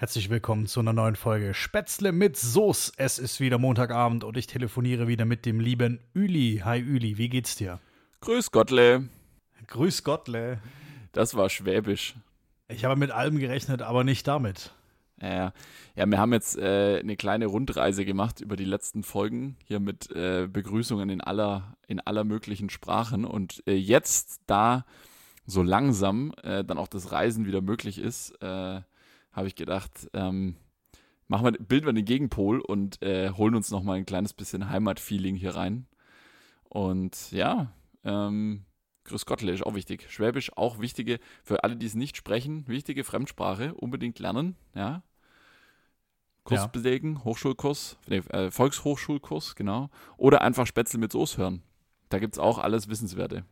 Herzlich willkommen zu einer neuen Folge Spätzle mit Soße. Es ist wieder Montagabend und ich telefoniere wieder mit dem lieben Üli. Hi Üli, wie geht's dir? Grüß Gottle. Grüß Gottle. Das war schwäbisch. Ich habe mit allem gerechnet, aber nicht damit. Ja, ja wir haben jetzt äh, eine kleine Rundreise gemacht über die letzten Folgen, hier mit äh, Begrüßungen in aller, in aller möglichen Sprachen. Und äh, jetzt, da so langsam äh, dann auch das Reisen wieder möglich ist, äh, habe ich gedacht, ähm, machen wir, bilden wir den Gegenpol und äh, holen uns nochmal ein kleines bisschen Heimatfeeling hier rein. Und ja, ähm, Grüß Gottle ist auch wichtig. Schwäbisch auch wichtige, für alle, die es nicht sprechen, wichtige Fremdsprache, unbedingt lernen, ja. Kurs ja. belegen, Hochschulkurs, äh, Volkshochschulkurs, genau. Oder einfach Spätzle mit Soße hören. Da gibt es auch alles Wissenswerte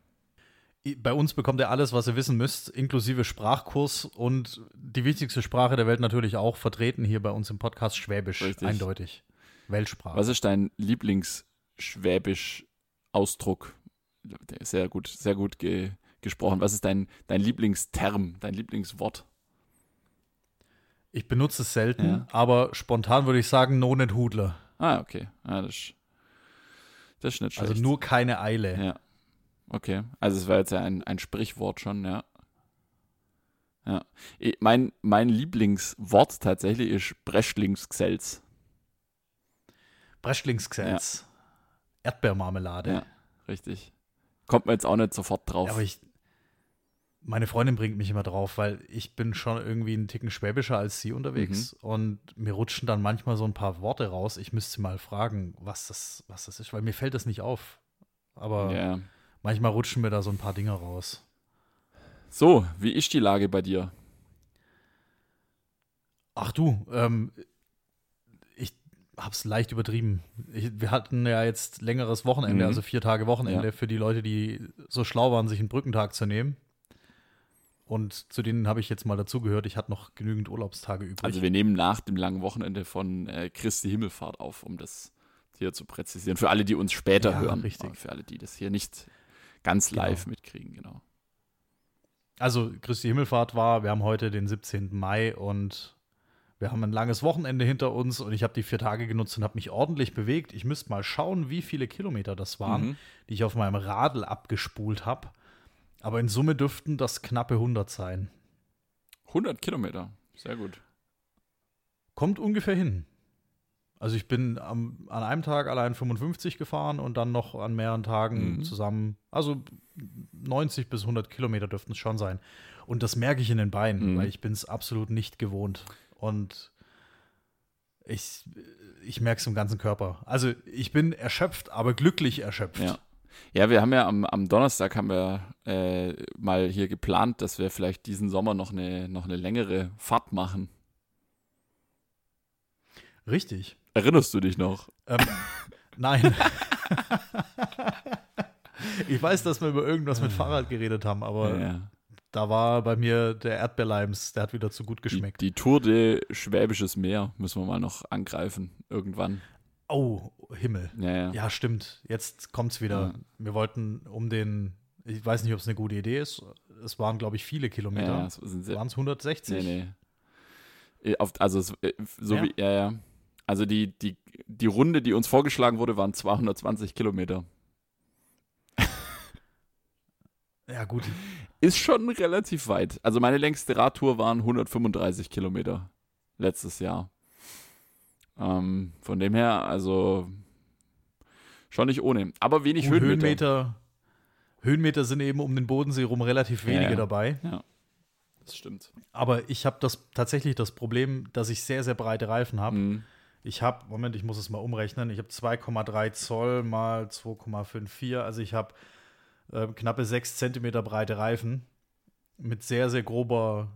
bei uns bekommt ihr alles, was ihr wissen müsst, inklusive Sprachkurs und die wichtigste Sprache der Welt natürlich auch vertreten hier bei uns im Podcast Schwäbisch, Richtig. eindeutig. Weltsprache. Was ist dein Lieblingsschwäbisch-Ausdruck? Sehr gut, sehr gut ge gesprochen. Was ist dein, dein Lieblingsterm, dein Lieblingswort? Ich benutze es selten, ja. aber spontan würde ich sagen, no net Hudler. Ah, okay. Ah, das, das ist nicht also schlecht. Also nur keine Eile. Ja. Okay, also es war jetzt ja ein, ein Sprichwort schon, ja. Ja. Mein, mein Lieblingswort tatsächlich ist Breschlingsgselz. Breschlingsgselz. Ja. Erdbeermarmelade. Ja, richtig. Kommt man jetzt auch nicht sofort drauf. Aber ich, meine Freundin bringt mich immer drauf, weil ich bin schon irgendwie einen Ticken schwäbischer als sie unterwegs mhm. und mir rutschen dann manchmal so ein paar Worte raus. Ich müsste mal fragen, was das, was das ist, weil mir fällt das nicht auf. Aber ja manchmal rutschen mir da so ein paar Dinge raus. So, wie ist die Lage bei dir? Ach du, ähm, ich hab's leicht übertrieben. Ich, wir hatten ja jetzt längeres Wochenende, mhm. also vier Tage Wochenende ja. für die Leute, die so schlau waren, sich einen Brückentag zu nehmen. Und zu denen habe ich jetzt mal dazugehört. Ich hatte noch genügend Urlaubstage übrig. Also wir nehmen nach dem langen Wochenende von äh, Christi Himmelfahrt auf, um das hier zu präzisieren. Für alle, die uns später ja, hören. Richtig. Für alle, die das hier nicht ganz genau. live genau. mitkriegen, genau. Also Christi Himmelfahrt war, wir haben heute den 17. Mai und wir haben ein langes Wochenende hinter uns und ich habe die vier Tage genutzt und habe mich ordentlich bewegt. Ich müsste mal schauen, wie viele Kilometer das waren, mhm. die ich auf meinem Radl abgespult habe. Aber in Summe dürften das knappe 100 sein. 100 Kilometer, sehr gut. Kommt ungefähr hin. Also ich bin am, an einem Tag allein 55 gefahren und dann noch an mehreren Tagen mhm. zusammen, also 90 bis 100 Kilometer dürften es schon sein. Und das merke ich in den Beinen, mhm. weil ich bin es absolut nicht gewohnt. Und ich, ich merke es im ganzen Körper. Also ich bin erschöpft, aber glücklich erschöpft. Ja. Ja, wir haben ja am, am Donnerstag haben wir äh, mal hier geplant, dass wir vielleicht diesen Sommer noch eine, noch eine längere Fahrt machen. Richtig. Erinnerst du dich noch? Ähm, nein. ich weiß, dass wir über irgendwas mit Fahrrad geredet haben, aber ja, ja. da war bei mir der Erdbeerleims, der hat wieder zu gut geschmeckt. Die, die Tour de Schwäbisches Meer müssen wir mal noch angreifen, irgendwann. Oh, Himmel. Ja, ja. stimmt. Jetzt kommt es wieder. Wir wollten um den, ich weiß nicht, ob es eine gute Idee ist. Es waren, glaube ich, viele Kilometer. Ja, waren es 160? Nee, nee. Auf, also, äh, so ja. wie, ja, ja. Also die, die, die Runde, die uns vorgeschlagen wurde, waren 220 Kilometer. ja, gut. Ist schon relativ weit. Also meine längste Radtour waren 135 Kilometer letztes Jahr. Ähm, von dem her, also schon nicht ohne. Aber wenig Und Höhenmeter. Höhenmeter. Höhenmeter sind eben um den Bodensee rum relativ wenige ja, ja. dabei. Ja. Das stimmt. Aber ich habe das tatsächlich das Problem, dass ich sehr, sehr breite Reifen habe. Mhm. Ich habe, Moment, ich muss es mal umrechnen, ich habe 2,3 Zoll mal 2,54, also ich habe äh, knappe 6 Zentimeter breite Reifen mit sehr, sehr grober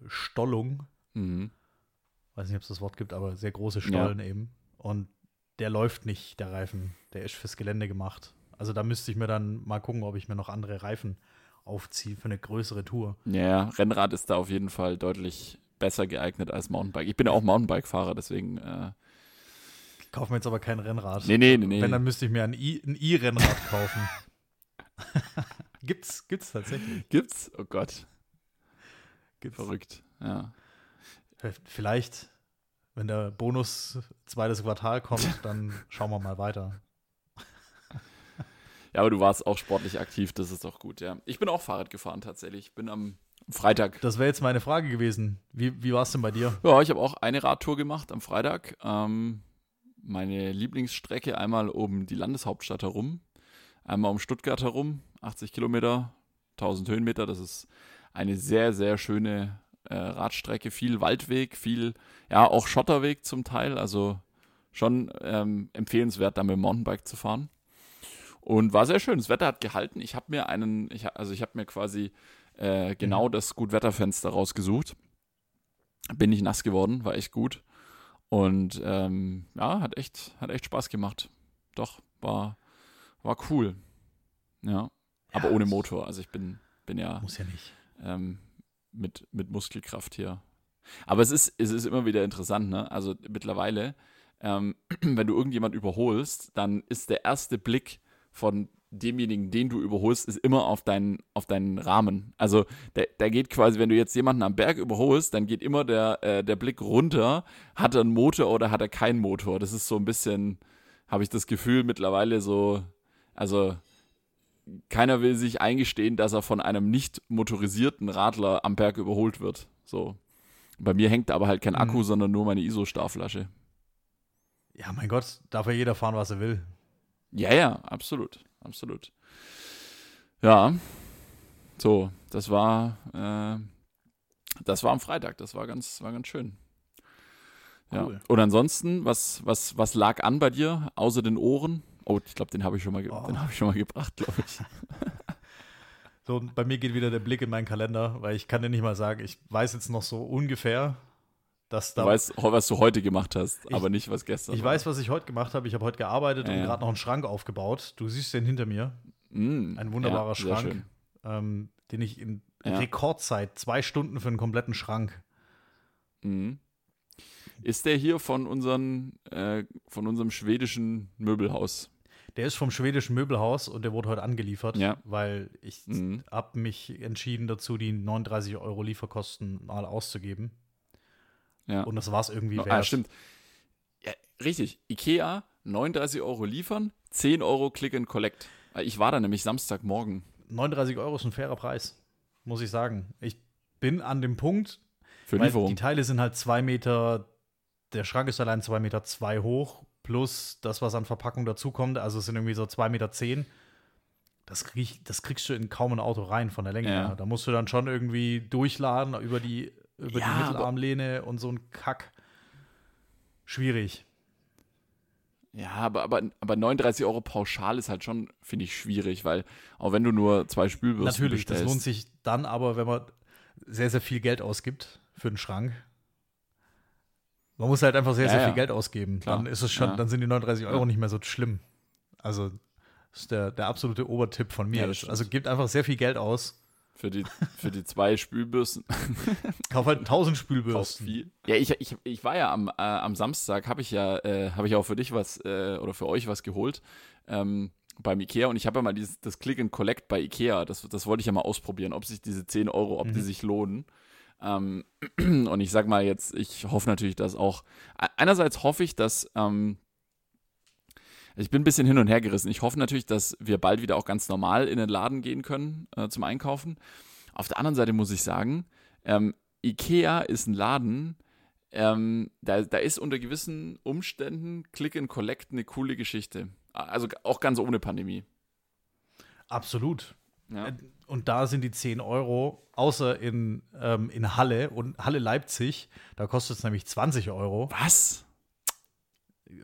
äh, Stollung. Mhm. Weiß nicht, ob es das Wort gibt, aber sehr große Stollen ja. eben. Und der läuft nicht, der Reifen. Der ist fürs Gelände gemacht. Also da müsste ich mir dann mal gucken, ob ich mir noch andere Reifen aufziehe für eine größere Tour. Ja, Rennrad ist da auf jeden Fall deutlich besser geeignet als Mountainbike. Ich bin ja auch Mountainbike-Fahrer, deswegen. Äh, ich kaufe mir jetzt aber kein Rennrad. Nee, nee, nee. nee. Wenn, dann müsste ich mir ein E-Rennrad kaufen. gibt's, gibt's tatsächlich. Gibt's? Oh Gott. Gibt's. Verrückt, ja. Vielleicht, wenn der Bonus zweites Quartal kommt, dann schauen wir mal weiter. Ja, aber du warst auch sportlich aktiv, das ist doch gut, ja. Ich bin auch Fahrrad gefahren tatsächlich. Ich bin am Freitag. Das wäre jetzt meine Frage gewesen. Wie, wie war es denn bei dir? Ja, ich habe auch eine Radtour gemacht am Freitag. Ähm, meine Lieblingsstrecke einmal um die Landeshauptstadt herum, einmal um Stuttgart herum, 80 Kilometer, 1000 Höhenmeter. Das ist eine sehr, sehr schöne äh, Radstrecke. Viel Waldweg, viel, ja, auch Schotterweg zum Teil. Also schon ähm, empfehlenswert, da mit dem Mountainbike zu fahren. Und war sehr schön. Das Wetter hat gehalten. Ich habe mir einen, ich, also ich habe mir quasi äh, genau mhm. das Gutwetterfenster rausgesucht. Bin nicht nass geworden, war echt gut. Und ähm, ja, hat echt, hat echt Spaß gemacht. Doch, war, war cool. Ja. ja aber ohne Motor. Also ich bin, bin ja. Muss ja nicht. Ähm, mit, mit Muskelkraft hier. Aber es ist, es ist immer wieder interessant, ne? Also mittlerweile, ähm, wenn du irgendjemand überholst, dann ist der erste Blick von demjenigen, den du überholst, ist immer auf deinen, auf deinen Rahmen. Also der, der geht quasi, wenn du jetzt jemanden am Berg überholst, dann geht immer der, äh, der Blick runter, hat er einen Motor oder hat er keinen Motor. Das ist so ein bisschen, habe ich das Gefühl mittlerweile so, also keiner will sich eingestehen, dass er von einem nicht motorisierten Radler am Berg überholt wird. So. Bei mir hängt aber halt kein Akku, mhm. sondern nur meine ISO-Starflasche. Ja, mein Gott, darf ja jeder fahren, was er will. Ja, ja, absolut absolut. Ja, so, das war, äh, das war am Freitag, das war ganz, war ganz schön. Ja. Cool. Und ansonsten, was, was, was lag an bei dir, außer den Ohren? Oh, ich glaube, den habe ich schon mal, oh. den habe ich schon mal gebracht, glaube ich. so, bei mir geht wieder der Blick in meinen Kalender, weil ich kann dir nicht mal sagen, ich weiß jetzt noch so ungefähr, dass da. Du weißt, was du heute gemacht hast, ich, aber nicht, was gestern Ich war. weiß, was ich heute gemacht habe. Ich habe heute gearbeitet ja, und ja. gerade noch einen Schrank aufgebaut. Du siehst den hinter mir. Mm, Ein wunderbarer ja, Schrank, ähm, den ich in Rekordzeit, zwei Stunden für einen kompletten Schrank. Mm. Ist der hier von, unseren, äh, von unserem schwedischen Möbelhaus? Der ist vom schwedischen Möbelhaus und der wurde heute angeliefert, ja. weil ich mhm. habe mich entschieden dazu, die 39 Euro Lieferkosten mal auszugeben. Ja. Und das war es irgendwie wert. Ah, stimmt. Ja, richtig. Ikea, 39 Euro liefern, 10 Euro Click and Collect. Ich war da nämlich Samstagmorgen. 39 Euro ist ein fairer Preis, muss ich sagen. Ich bin an dem Punkt, Für Lieferung. die Teile sind halt zwei Meter, der Schrank ist allein zwei Meter zwei hoch, plus das, was an Verpackung dazukommt, also es sind irgendwie so zwei Meter zehn. Das, krieg, das kriegst du in kaum ein Auto rein von der Länge ja. her. Da musst du dann schon irgendwie durchladen über die über ja, die Mittelarmlehne und so ein Kack. Schwierig. Ja, aber, aber, aber 39 Euro pauschal ist halt schon, finde ich, schwierig, weil auch wenn du nur zwei Spülbürsten Natürlich, bestellst, das lohnt sich dann aber, wenn man sehr, sehr viel Geld ausgibt für einen Schrank. Man muss halt einfach sehr, ja, sehr ja. viel Geld ausgeben. Klar. Dann ist es schon, ja. dann sind die 39 Euro nicht mehr so schlimm. Also, das ist der, der absolute Obertipp von mir. also, gibt einfach sehr viel Geld aus für die, für die zwei Spülbürsten. Kauf halt 1000 Spülbürsten. Viel. Ja, ich, ich, ich war ja am, äh, am Samstag, habe ich ja, äh, habe ich auch für dich was äh, oder für euch was geholt ähm, beim Ikea und ich habe ja mal dieses, das Click and Collect bei Ikea, das, das wollte ich ja mal ausprobieren, ob sich diese 10 Euro, ob mhm. die sich lohnen. Ähm, und ich sag mal jetzt, ich hoffe natürlich, dass auch, einerseits hoffe ich, dass ähm, ich bin ein bisschen hin und her gerissen. Ich hoffe natürlich, dass wir bald wieder auch ganz normal in den Laden gehen können äh, zum Einkaufen. Auf der anderen Seite muss ich sagen, ähm, Ikea ist ein Laden, ähm, da, da ist unter gewissen Umständen Click and Collect eine coole Geschichte. Also auch ganz ohne Pandemie. Absolut. Ja. Äh, und da sind die 10 Euro, außer in, ähm, in Halle und Halle Leipzig, da kostet es nämlich 20 Euro. Was?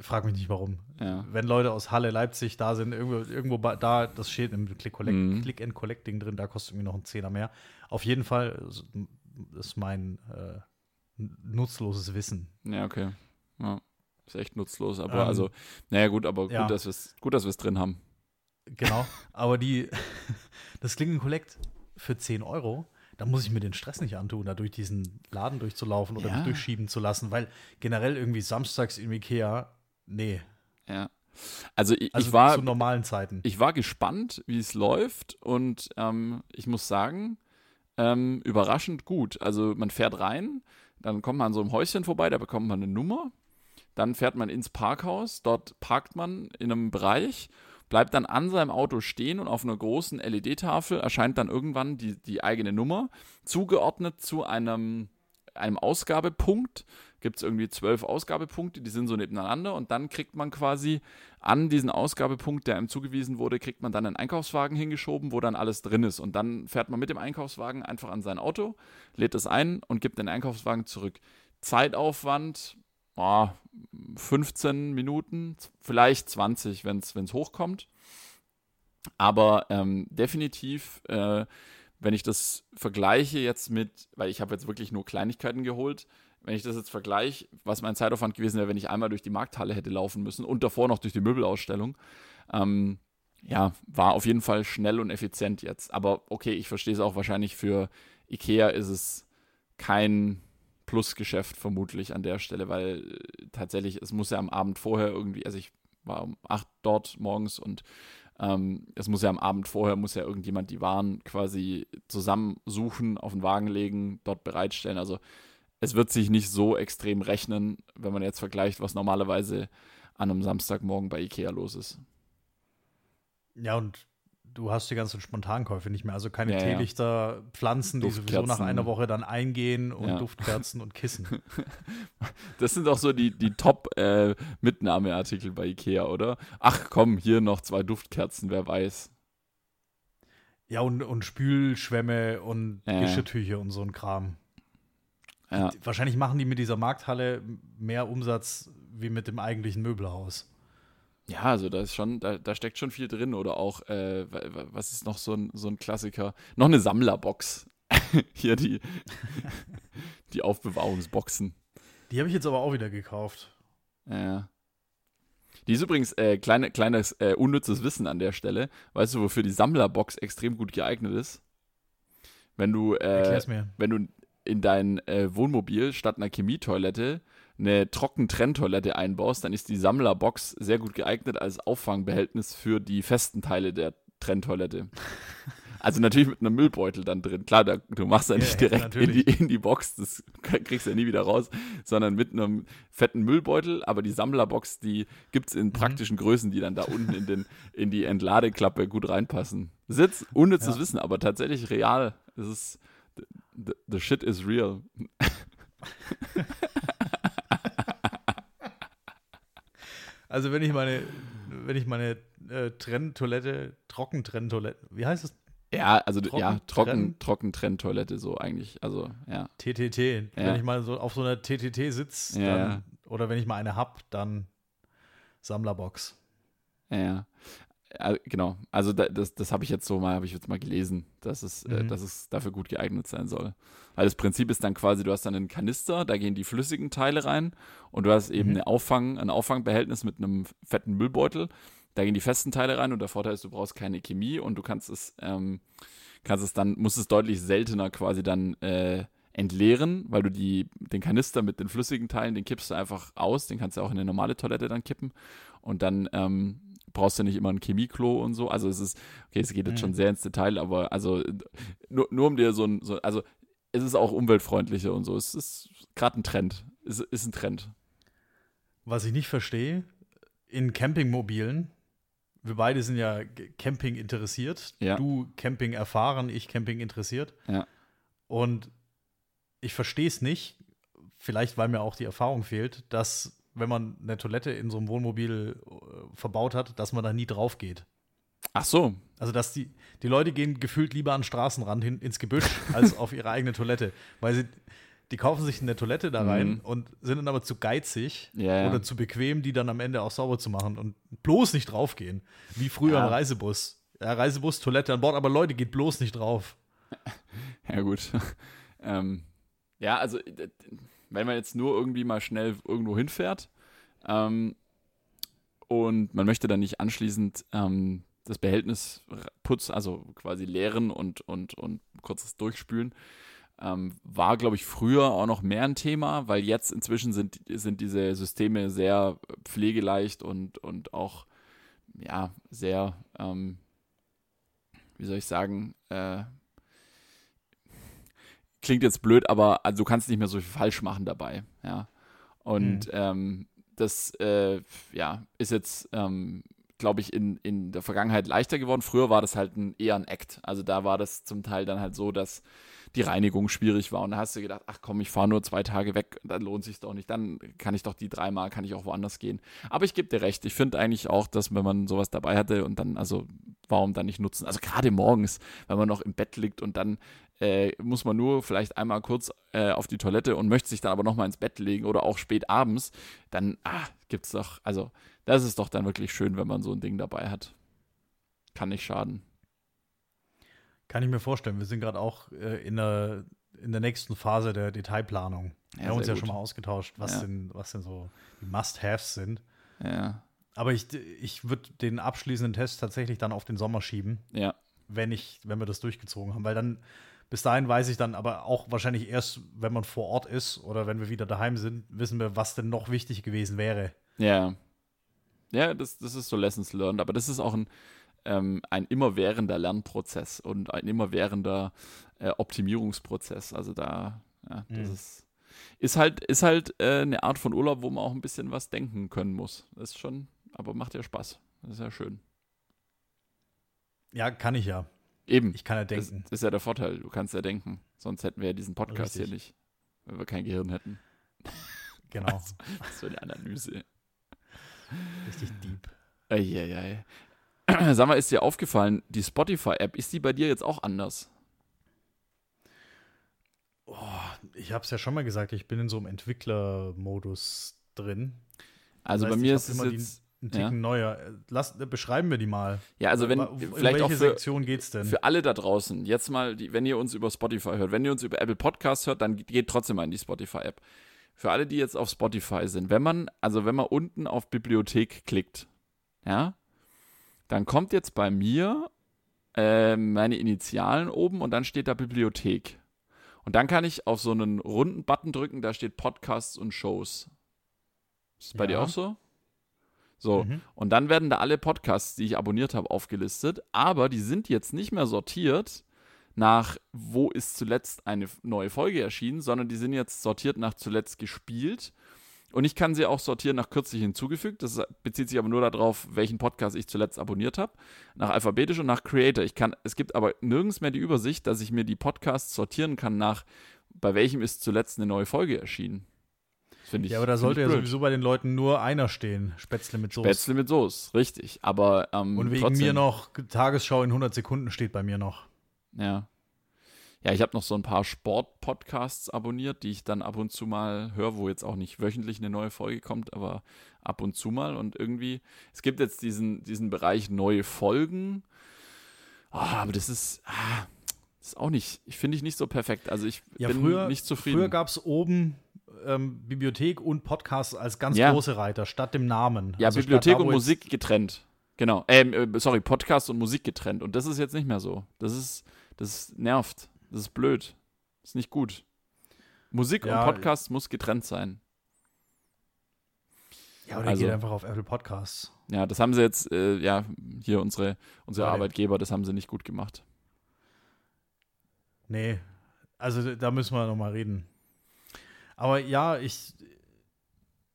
Frag mich nicht warum. Ja. Wenn Leute aus Halle, Leipzig da sind, irgendwo, irgendwo da, das steht im Click, Collect, mhm. Click and Collecting drin, da kostet irgendwie noch ein Zehner mehr. Auf jeden Fall ist mein äh, nutzloses Wissen. Ja, okay. Ja, ist echt nutzlos, aber ähm, also, naja, gut, aber gut, ja. dass wir es gut, dass wir es drin haben. Genau, aber die, das Click and Collect für 10 Euro, da muss ich mir den Stress nicht antun, da durch diesen Laden durchzulaufen oder ja. mich durchschieben zu lassen, weil generell irgendwie samstags im Ikea, nee. Ja. Also ich, also ich war zu normalen Zeiten. Ich war gespannt, wie es läuft und ähm, ich muss sagen, ähm, überraschend gut. Also man fährt rein, Dann kommt man an so einem Häuschen vorbei, da bekommt man eine Nummer. Dann fährt man ins Parkhaus, dort parkt man in einem Bereich, bleibt dann an seinem Auto stehen und auf einer großen LED-Tafel erscheint dann irgendwann die, die eigene Nummer, zugeordnet zu einem, einem Ausgabepunkt gibt es irgendwie zwölf Ausgabepunkte, die sind so nebeneinander und dann kriegt man quasi an diesen Ausgabepunkt, der einem zugewiesen wurde, kriegt man dann einen Einkaufswagen hingeschoben, wo dann alles drin ist. Und dann fährt man mit dem Einkaufswagen einfach an sein Auto, lädt es ein und gibt den Einkaufswagen zurück. Zeitaufwand, oh, 15 Minuten, vielleicht 20, wenn es hochkommt. Aber ähm, definitiv, äh, wenn ich das vergleiche jetzt mit, weil ich habe jetzt wirklich nur Kleinigkeiten geholt, wenn ich das jetzt vergleiche, was mein Zeitaufwand gewesen wäre, wenn ich einmal durch die Markthalle hätte laufen müssen und davor noch durch die Möbelausstellung, ähm, ja, war auf jeden Fall schnell und effizient jetzt. Aber okay, ich verstehe es auch wahrscheinlich für Ikea ist es kein Plusgeschäft vermutlich an der Stelle, weil äh, tatsächlich, es muss ja am Abend vorher irgendwie, also ich war um 8 dort morgens und ähm, es muss ja am Abend vorher, muss ja irgendjemand die Waren quasi zusammensuchen, auf den Wagen legen, dort bereitstellen. Also es wird sich nicht so extrem rechnen, wenn man jetzt vergleicht, was normalerweise an einem Samstagmorgen bei Ikea los ist. Ja, und du hast die ganzen Spontankäufe nicht mehr. Also keine ja, Teelichter, ja. Pflanzen, die sowieso nach einer Woche dann eingehen und ja. Duftkerzen und Kissen. Das sind auch so die, die Top-Mitnahmeartikel äh, bei Ikea, oder? Ach komm, hier noch zwei Duftkerzen, wer weiß. Ja, und, und Spülschwämme und Geschirrtücher und so ein Kram. Ja. Wahrscheinlich machen die mit dieser Markthalle mehr Umsatz wie mit dem eigentlichen Möbelhaus. Ja, also da ist schon, da, da steckt schon viel drin. Oder auch, äh, was ist noch so ein, so ein Klassiker? Noch eine Sammlerbox. Hier die, die Aufbewahrungsboxen. Die habe ich jetzt aber auch wieder gekauft. Ja. Die ist übrigens äh, kleine, kleines äh, unnützes Wissen an der Stelle. Weißt du, wofür die Sammlerbox extrem gut geeignet ist? Wenn du, äh, wenn du in dein äh, Wohnmobil statt einer Chemietoilette eine Trockentrenntoilette einbaust, dann ist die Sammlerbox sehr gut geeignet als Auffangbehältnis für die festen Teile der Trenntoilette. Also natürlich mit einem Müllbeutel dann drin. Klar, da, du machst ja nicht direkt in die, in die Box, das kriegst du ja nie wieder raus, sondern mit einem fetten Müllbeutel. Aber die Sammlerbox, die gibt es in mhm. praktischen mhm. Größen, die dann da unten in, den, in die Entladeklappe gut reinpassen. Jetzt unnützes ja. Wissen, aber tatsächlich real. Es ist the, the shit is real. also wenn ich meine, wenn ich meine äh, Trenntoilette, Trockentrenntoilette, wie heißt es? Ja, also trocken, ja, trocken, trocken Trenntoilette so eigentlich, also ja. TTT, ja. wenn ich mal so auf so einer TTT sitze, ja. oder wenn ich mal eine hab, dann Sammlerbox. Ja, genau, also das, das habe ich jetzt so mal, habe ich jetzt mal gelesen, dass es, äh, mhm. äh, dass es dafür gut geeignet sein soll. Weil das Prinzip ist dann quasi, du hast dann einen Kanister, da gehen die flüssigen Teile rein und du hast eben mhm. eine Auffang, ein Auffangbehältnis mit einem fetten Müllbeutel. Da gehen die festen Teile rein und der Vorteil ist, du brauchst keine Chemie und du kannst es, ähm, kannst es dann, musst es deutlich seltener quasi dann äh, entleeren, weil du die, den Kanister mit den flüssigen Teilen, den kippst du einfach aus, den kannst du auch in eine normale Toilette dann kippen und dann ähm, brauchst du nicht immer ein Chemieklo und so. Also es ist, okay, es geht jetzt mhm. schon sehr ins Detail, aber also nur, nur um dir so ein, so, also es ist auch umweltfreundlicher und so. Es ist gerade ein Trend. Es ist ein Trend. Was ich nicht verstehe, in Campingmobilen, wir beide sind ja Camping interessiert. Ja. Du Camping erfahren, ich Camping interessiert. Ja. Und ich verstehe es nicht, vielleicht weil mir auch die Erfahrung fehlt, dass wenn man eine Toilette in so einem Wohnmobil äh, verbaut hat, dass man da nie drauf geht. Ach so. Also, dass die, die Leute gehen gefühlt lieber an den Straßenrand hin, ins Gebüsch, als auf ihre eigene Toilette. Weil sie, die kaufen sich eine Toilette da rein mhm. und sind dann aber zu geizig ja, oder zu bequem, die dann am Ende auch sauber zu machen und bloß nicht draufgehen. Wie früher ja. im Reisebus. Ja, Reisebus, Toilette an Bord, aber Leute, geht bloß nicht drauf. Ja, gut. ähm, ja, also wenn man jetzt nur irgendwie mal schnell irgendwo hinfährt ähm, und man möchte dann nicht anschließend ähm, das Behältnis putzen, also quasi leeren und, und, und kurzes Durchspülen, ähm, war, glaube ich, früher auch noch mehr ein Thema, weil jetzt inzwischen sind, sind diese Systeme sehr pflegeleicht und, und auch ja, sehr, ähm, wie soll ich sagen, äh, klingt jetzt blöd, aber also du kannst nicht mehr so viel falsch machen dabei, ja. Und mhm. ähm, das äh, ja, ist jetzt, ähm, glaube ich, in, in der Vergangenheit leichter geworden. Früher war das halt ein, eher ein Act. Also da war das zum Teil dann halt so, dass die Reinigung schwierig war. Und da hast du gedacht, ach komm, ich fahre nur zwei Tage weg, dann lohnt sich doch nicht. Dann kann ich doch die dreimal, kann ich auch woanders gehen. Aber ich gebe dir recht, ich finde eigentlich auch, dass wenn man sowas dabei hatte und dann, also warum dann nicht nutzen? Also gerade morgens, wenn man noch im Bett liegt und dann äh, muss man nur vielleicht einmal kurz äh, auf die Toilette und möchte sich dann aber nochmal ins Bett legen oder auch spät abends, dann ah, gibt es doch, also das ist doch dann wirklich schön, wenn man so ein Ding dabei hat. Kann nicht schaden. Kann ich mir vorstellen. Wir sind gerade auch äh, in, der, in der nächsten Phase der Detailplanung. Ja, wir haben uns ja gut. schon mal ausgetauscht, was, ja. denn, was denn so die Must-Haves sind. Ja. Aber ich, ich würde den abschließenden Test tatsächlich dann auf den Sommer schieben. Ja. Wenn ich, wenn wir das durchgezogen haben, weil dann bis dahin weiß ich dann aber auch wahrscheinlich erst, wenn man vor Ort ist oder wenn wir wieder daheim sind, wissen wir, was denn noch wichtig gewesen wäre. Ja. Ja, das, das ist so Lessons learned, aber das ist auch ein, ähm, ein immerwährender Lernprozess und ein immerwährender äh, Optimierungsprozess. Also da, ja, das mhm. ist, ist halt, ist halt äh, eine Art von Urlaub, wo man auch ein bisschen was denken können muss. Das ist schon, aber macht ja Spaß. Das ist ja schön. Ja, kann ich ja. Eben. Ich kann ja denken. Das ist ja der Vorteil. Du kannst ja denken. Sonst hätten wir ja diesen Podcast Richtig. hier nicht, wenn wir kein Gehirn hätten. Genau. Das, das für eine Analyse. Richtig deep. Eieiei. Sag mal, ist dir aufgefallen, die Spotify-App, ist die bei dir jetzt auch anders? Oh, ich habe es ja schon mal gesagt, ich bin in so einem Entwicklermodus drin. Also das heißt, bei mir ist es jetzt ein Ticken ja. neuer. Lass, beschreiben wir die mal. Ja, also wenn in vielleicht welche auch für, Sektion geht's denn? Für alle da draußen, jetzt mal, die, wenn ihr uns über Spotify hört, wenn ihr uns über Apple Podcasts hört, dann geht trotzdem mal in die Spotify-App. Für alle, die jetzt auf Spotify sind, wenn man, also wenn man unten auf Bibliothek klickt, ja, dann kommt jetzt bei mir äh, meine Initialen oben und dann steht da Bibliothek. Und dann kann ich auf so einen runden Button drücken, da steht Podcasts und Shows. Ist das bei dir auch so? So, mhm. und dann werden da alle Podcasts, die ich abonniert habe, aufgelistet, aber die sind jetzt nicht mehr sortiert nach, wo ist zuletzt eine neue Folge erschienen, sondern die sind jetzt sortiert nach zuletzt gespielt. Und ich kann sie auch sortieren nach kürzlich hinzugefügt. Das bezieht sich aber nur darauf, welchen Podcast ich zuletzt abonniert habe. Nach alphabetisch und nach Creator. Ich kann, es gibt aber nirgends mehr die Übersicht, dass ich mir die Podcasts sortieren kann nach, bei welchem ist zuletzt eine neue Folge erschienen. Finde ich. Ja, aber da sollte ja blöd. sowieso bei den Leuten nur einer stehen. Spätzle mit Soße. Spätzle mit Soße, richtig. Aber ähm, Und wegen trotzdem, mir noch, Tagesschau in 100 Sekunden steht bei mir noch. Ja. Ja, ich habe noch so ein paar Sport-Podcasts abonniert, die ich dann ab und zu mal höre, wo jetzt auch nicht wöchentlich eine neue Folge kommt, aber ab und zu mal. Und irgendwie, es gibt jetzt diesen, diesen Bereich neue Folgen. Oh, aber das ist, ah, das ist auch nicht, ich finde ich nicht so perfekt. Also ich ja, bin früher, nicht zufrieden. Früher gab es oben ähm, Bibliothek und Podcast als ganz ja. große Reiter, statt dem Namen. Ja, also Bibliothek und Musik getrennt. Genau. Ähm, äh, sorry, Podcast und Musik getrennt. Und das ist jetzt nicht mehr so. Das ist, das nervt. Das ist blöd. Das ist nicht gut. Musik ja, und Podcast muss getrennt sein. Ja, oder also, geht einfach auf Apple Podcasts. Ja, das haben sie jetzt, äh, ja, hier unsere, unsere okay. Arbeitgeber, das haben sie nicht gut gemacht. Nee, also da müssen wir nochmal reden. Aber ja, ich,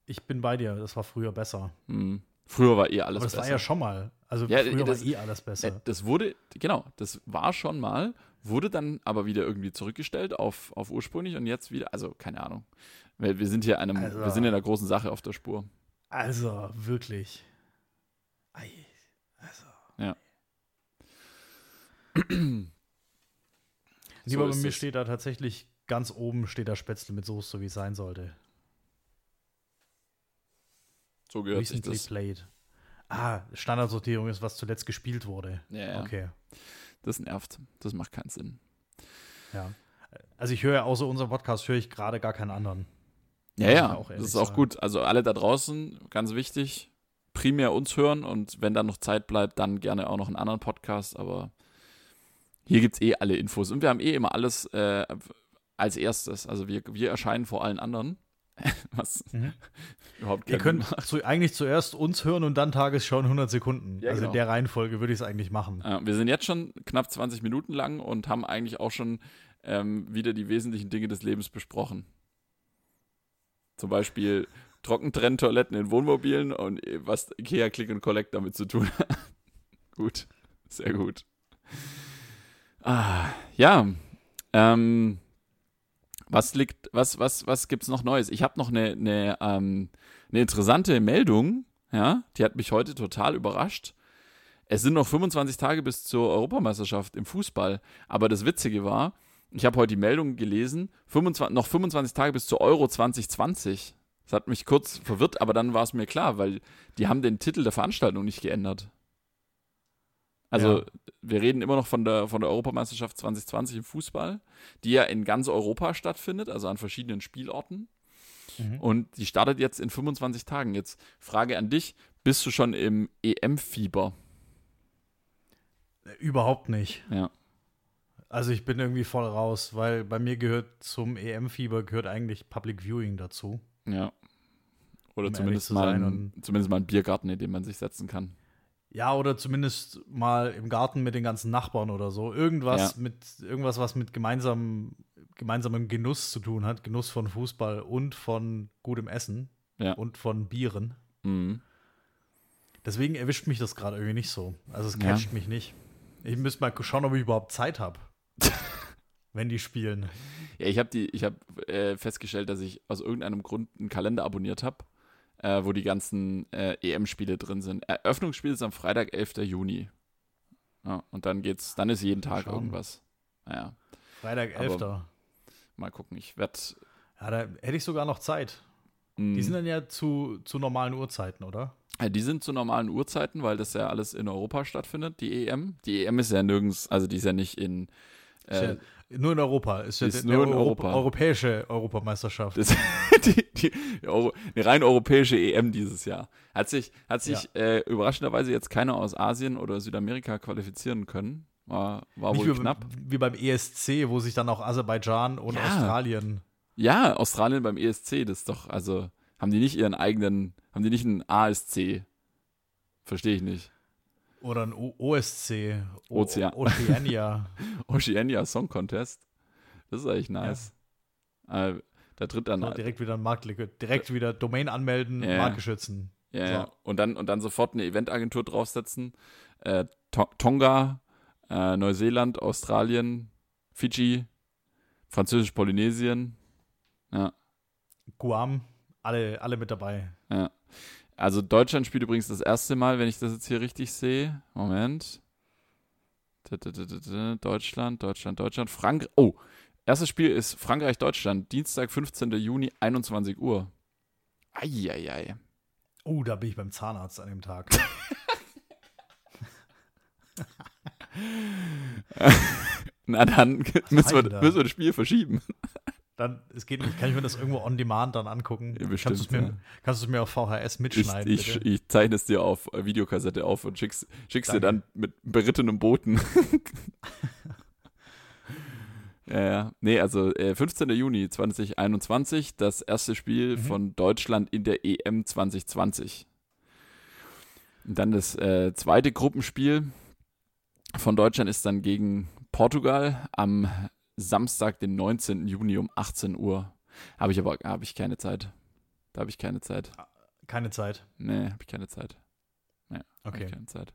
ich bin bei dir. Das war früher besser. Mhm. Früher war eh alles Aber das besser. war ja schon mal. Also ja, früher das, war eh alles besser. Das wurde, genau, das war schon mal, wurde dann aber wieder irgendwie zurückgestellt auf, auf ursprünglich und jetzt wieder, also keine Ahnung. Wir, wir sind hier einem, also, wir sind in einer großen Sache auf der Spur. Also, wirklich. Ei, also. Ja. Lieber so bei mir es. steht da tatsächlich ganz oben steht der Spätzle mit Soße, so wie es sein sollte. So gehört Recently sich das. played. Ah, Standardsortierung ist, was zuletzt gespielt wurde. Ja, ja. Okay. Das nervt. Das macht keinen Sinn. Ja. Also ich höre außer unserem Podcast höre ich gerade gar keinen anderen. Ja, ja, das ist auch sagen. gut. Also alle da draußen, ganz wichtig, primär uns hören und wenn da noch Zeit bleibt, dann gerne auch noch einen anderen Podcast, aber hier gibt es eh alle Infos und wir haben eh immer alles äh, als erstes. Also wir, wir erscheinen vor allen anderen. Was mhm. überhaupt Ihr könnt zu, eigentlich zuerst uns hören und dann Tagesschau in 100 Sekunden. Ja, also genau. in der Reihenfolge würde ich es eigentlich machen. Ja, wir sind jetzt schon knapp 20 Minuten lang und haben eigentlich auch schon ähm, wieder die wesentlichen Dinge des Lebens besprochen. Zum Beispiel Trockentrenntoiletten in Wohnmobilen und was Ikea Click and Collect damit zu tun hat. gut, sehr gut. Ah, ja, ähm, was liegt, was, was, was gibt's noch Neues? Ich habe noch eine, eine, ähm, eine interessante Meldung, ja, die hat mich heute total überrascht. Es sind noch 25 Tage bis zur Europameisterschaft im Fußball, aber das Witzige war, ich habe heute die Meldung gelesen, 25, noch 25 Tage bis zur Euro 2020. Das hat mich kurz verwirrt, aber dann war es mir klar, weil die haben den Titel der Veranstaltung nicht geändert. Also ja. wir reden immer noch von der, von der Europameisterschaft 2020 im Fußball, die ja in ganz Europa stattfindet, also an verschiedenen Spielorten. Mhm. Und die startet jetzt in 25 Tagen. Jetzt Frage an dich, bist du schon im EM-Fieber? Überhaupt nicht. Ja. Also ich bin irgendwie voll raus, weil bei mir gehört zum EM-Fieber gehört eigentlich Public Viewing dazu. Ja. Oder um zumindest, mal ein, zumindest mal ein Biergarten, in dem man sich setzen kann. Ja, oder zumindest mal im Garten mit den ganzen Nachbarn oder so. Irgendwas ja. mit irgendwas, was mit gemeinsamem, gemeinsamem Genuss zu tun hat. Genuss von Fußball und von gutem Essen ja. und von Bieren. Mhm. Deswegen erwischt mich das gerade irgendwie nicht so. Also es catcht ja. mich nicht. Ich müsste mal schauen, ob ich überhaupt Zeit habe. wenn die spielen. Ja, ich habe die, ich habe äh, festgestellt, dass ich aus irgendeinem Grund einen Kalender abonniert habe äh, wo die ganzen äh, EM-Spiele drin sind. Eröffnungsspiel ist am Freitag, 11. Juni. Ja, und dann geht's, dann ist jeden Tag irgendwas. Naja. Freitag, 11. Aber mal gucken, ich werde. Ja, da hätte ich sogar noch Zeit. Mm. Die sind dann ja zu, zu normalen Uhrzeiten, oder? Ja, die sind zu normalen Uhrzeiten, weil das ja alles in Europa stattfindet, die EM. Die EM ist ja nirgends, also die ist ja nicht in. Äh, nur in Europa. Ist ja ist nur in Europa. europäische Europameisterschaft. Das, die, die, eine rein europäische EM dieses Jahr. Hat sich, hat sich ja. äh, überraschenderweise jetzt keiner aus Asien oder Südamerika qualifizieren können. War, war Nicht wohl wie, knapp. Wie beim ESC, wo sich dann auch Aserbaidschan und ja. Australien. Ja, Australien beim ESC, das ist doch, also haben die nicht ihren eigenen, haben die nicht einen ASC? Verstehe ich nicht. Oder ein o OSC. O Ozean. Oceania. Oceania Song Contest. Das ist eigentlich nice. Ja. Äh, da tritt dann. So, direkt wieder ein Marktlücke. Direkt wieder Domain anmelden, ja. Marke schützen. Ja, so. Und, dann, und dann sofort eine Eventagentur draufsetzen. Äh, Tonga, äh, Neuseeland, Australien, Fidschi, Französisch-Polynesien. Ja. Guam, alle, alle mit dabei. Ja. Also Deutschland spielt übrigens das erste Mal, wenn ich das jetzt hier richtig sehe. Moment. Deutschland, Deutschland, Deutschland. Frank oh, erstes Spiel ist Frankreich-Deutschland, Dienstag, 15. Juni, 21 Uhr. Eieiei. Oh, da bin ich beim Zahnarzt an dem Tag. Na dann müssen wir, müssen wir das Spiel verschieben. Dann, es geht nicht, kann ich mir das irgendwo on demand dann angucken? Ja, bestimmt, kannst du mir, ja. es mir auf VHS mitschneiden? Ich, ich, ich, zeichne es dir auf Videokassette auf und schick's, schick's dir dann mit berittenem Boten. ja, ja. Nee, also äh, 15. Juni 2021, das erste Spiel mhm. von Deutschland in der EM 2020. Und dann das äh, zweite Gruppenspiel von Deutschland ist dann gegen Portugal am Samstag, den 19. Juni um 18 Uhr. Habe ich aber habe ich keine Zeit. Da habe ich keine Zeit. Keine Zeit? Nee, habe ich keine Zeit. Nee, okay. keine Zeit.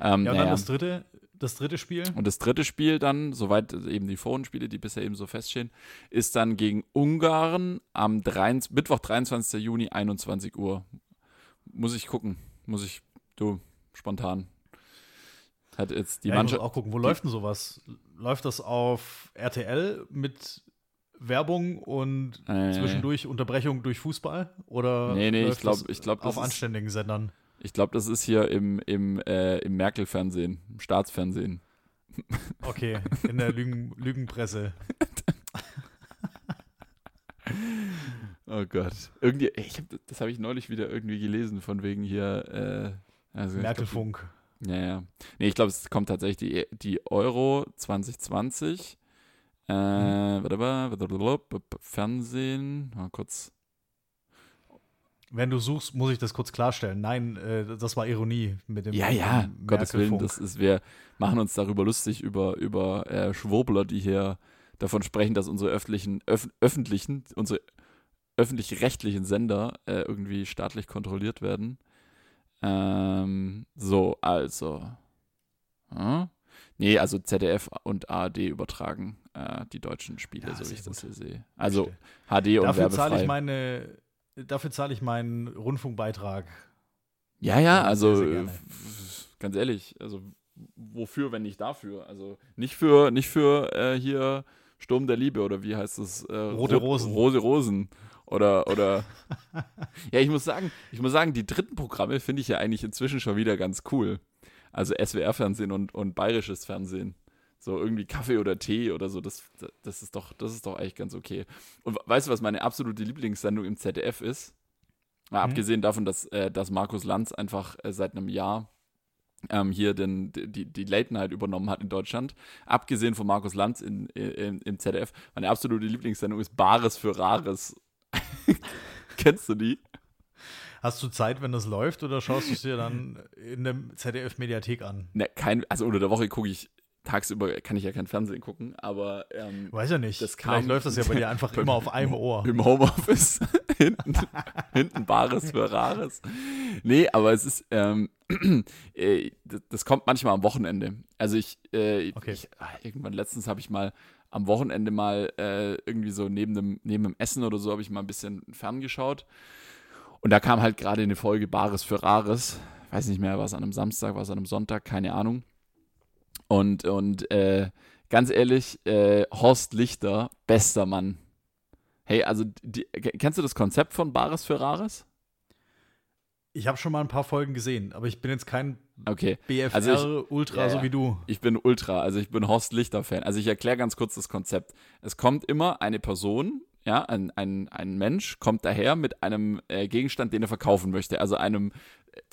Ähm, ja, und dann das dritte, das dritte Spiel? Und das dritte Spiel dann, soweit eben die Vorrundenspiele, die bisher eben so feststehen, ist dann gegen Ungarn am 23, Mittwoch, 23. Juni, 21 Uhr. Muss ich gucken. Muss ich, du, spontan. Hat jetzt die ja, Mannschaft. Ich muss auch gucken, wo läuft denn sowas? Läuft das auf RTL mit Werbung und äh, zwischendurch Unterbrechung durch Fußball? Oder nee, nee, ich glaube, ich glaube, auf anständigen Sendern. Ich glaube, das ist hier im, im, äh, im Merkel-Fernsehen, im Staatsfernsehen. Okay, in der Lügen, Lügenpresse. oh Gott. Irgendwie, ich hab, das habe ich neulich wieder irgendwie gelesen, von wegen hier. Äh, also Merkelfunk. Ja, ja. Nee, ich glaube, es kommt tatsächlich die, die Euro 2020. Äh, mhm. Fernsehen, mal kurz. Wenn du suchst, muss ich das kurz klarstellen. Nein, äh, das war Ironie mit dem. Ja, ja, Gottes Willen, das ist, wir machen uns darüber lustig, über, über äh, Schwurbler, die hier davon sprechen, dass unsere öffentlichen, öf öffentlichen, unsere öffentlich-rechtlichen Sender äh, irgendwie staatlich kontrolliert werden. Ähm, so, also. Hm? Nee, also ZDF und ARD übertragen äh, die deutschen Spiele, ja, so wie ich das hier sehe. Also HD und dafür werbefrei. Zahle ich meine, dafür zahle ich meinen Rundfunkbeitrag. Ja, ja, also sehr, sehr ganz ehrlich, also wofür, wenn nicht dafür? Also nicht für, nicht für äh, hier Sturm der Liebe oder wie heißt es? Äh, Rote Rosen. Rote Rosen. Oder, oder. ja, ich muss sagen, ich muss sagen, die dritten Programme finde ich ja eigentlich inzwischen schon wieder ganz cool. Also SWR-Fernsehen und, und bayerisches Fernsehen. So irgendwie Kaffee oder Tee oder so, das, das ist doch, das ist doch eigentlich ganz okay. Und weißt du, was meine absolute Lieblingssendung im ZDF ist? Mal mhm. abgesehen davon, dass, äh, dass Markus Lanz einfach äh, seit einem Jahr ähm, hier den, die, die Late Night übernommen hat in Deutschland. Abgesehen von Markus Lanz in, in, im ZDF. Meine absolute Lieblingssendung ist Bares für Rares. Kennst du die? Hast du Zeit, wenn das läuft, oder schaust du es dir dann in der ZDF-Mediathek an? Ne, kein, also unter der Woche gucke ich tagsüber kann ich ja kein Fernsehen gucken, aber ähm, weiß ja nicht. Das kam, Vielleicht läuft das ja bei dir einfach immer auf einem Ohr. Im Homeoffice hinten, hinten Bares für Rares. Nee, aber es ist ähm, äh, das kommt manchmal am Wochenende. Also ich, äh, okay. ich ah, irgendwann letztens habe ich mal am Wochenende mal äh, irgendwie so neben dem neben dem Essen oder so habe ich mal ein bisschen ferngeschaut und da kam halt gerade eine Folge Bares für Rares. Weiß nicht mehr, was an einem Samstag, was an einem Sonntag, keine Ahnung. Und, und äh, ganz ehrlich, äh, Horst Lichter, bester Mann. Hey, also die, kennst du das Konzept von Bares für Rares? Ich habe schon mal ein paar Folgen gesehen, aber ich bin jetzt kein okay. BFR also ich, Ultra ja, so wie du. Ich bin Ultra, also ich bin Horst Lichter Fan. Also ich erkläre ganz kurz das Konzept. Es kommt immer eine Person, ja, ein, ein, ein Mensch kommt daher mit einem äh, Gegenstand, den er verkaufen möchte, also einem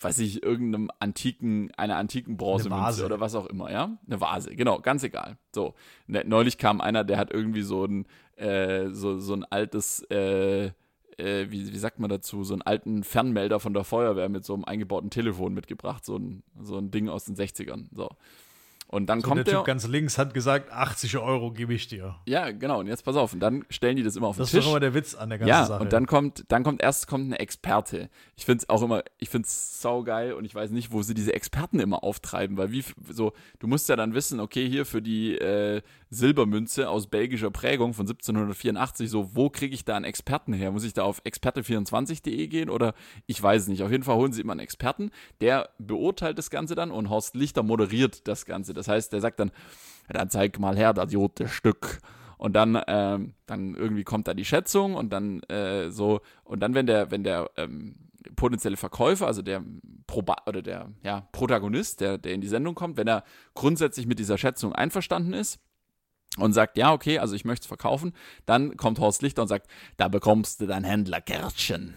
weiß ich, irgendeinem antiken, einer antiken Bronzemünze oder was auch immer, ja? Eine Vase, genau, ganz egal. So, ne, neulich kam einer, der hat irgendwie so ein, äh, so, so ein altes, äh, äh, wie, wie sagt man dazu, so einen alten Fernmelder von der Feuerwehr mit so einem eingebauten Telefon mitgebracht, so ein, so ein Ding aus den 60ern, so. Und dann so kommt der Typ ganz links hat gesagt, 80 Euro gebe ich dir. Ja, genau. Und jetzt pass auf. Und dann stellen die das immer auf den das Tisch. Das ist doch immer der Witz an der ganzen ja, Sache. Ja, und dann kommt, dann kommt erst kommt ein Experte. Ich finde es auch immer, ich finde es saugeil und ich weiß nicht, wo sie diese Experten immer auftreiben, weil wie so, du musst ja dann wissen, okay, hier für die äh, Silbermünze aus belgischer Prägung von 1784, so, wo kriege ich da einen Experten her? Muss ich da auf experte24.de gehen oder ich weiß nicht. Auf jeden Fall holen sie immer einen Experten, der beurteilt das Ganze dann und Horst Lichter moderiert das Ganze. Das heißt, der sagt dann, dann zeig mal her, das jote Stück. Und dann, ähm, dann irgendwie kommt da die Schätzung und dann äh, so, und dann, wenn der, wenn der ähm, potenzielle Verkäufer, also der Proba oder der ja, Protagonist, der, der in die Sendung kommt, wenn er grundsätzlich mit dieser Schätzung einverstanden ist, und sagt, ja, okay, also ich möchte es verkaufen, dann kommt Horst Lichter und sagt, da bekommst du dein Händlerkärtchen.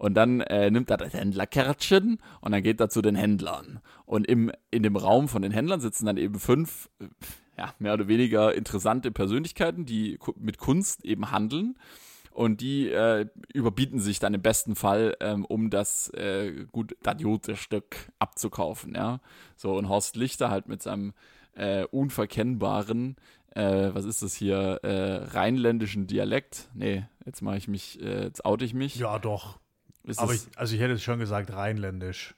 Und dann äh, nimmt er das Händlerkärtchen und dann geht er zu den Händlern. Und im, in dem Raum von den Händlern sitzen dann eben fünf, ja, mehr oder weniger interessante Persönlichkeiten, die mit Kunst eben handeln. Und die äh, überbieten sich dann im besten Fall, ähm, um das äh, gut dadiote Stück abzukaufen. Ja? So, und Horst Lichter halt mit seinem äh, unverkennbaren äh, was ist das hier, äh, rheinländischen Dialekt. Nee, jetzt mache ich mich, äh, jetzt oute ich mich. Ja, doch. Ist aber ich, also ich hätte es schon gesagt, rheinländisch.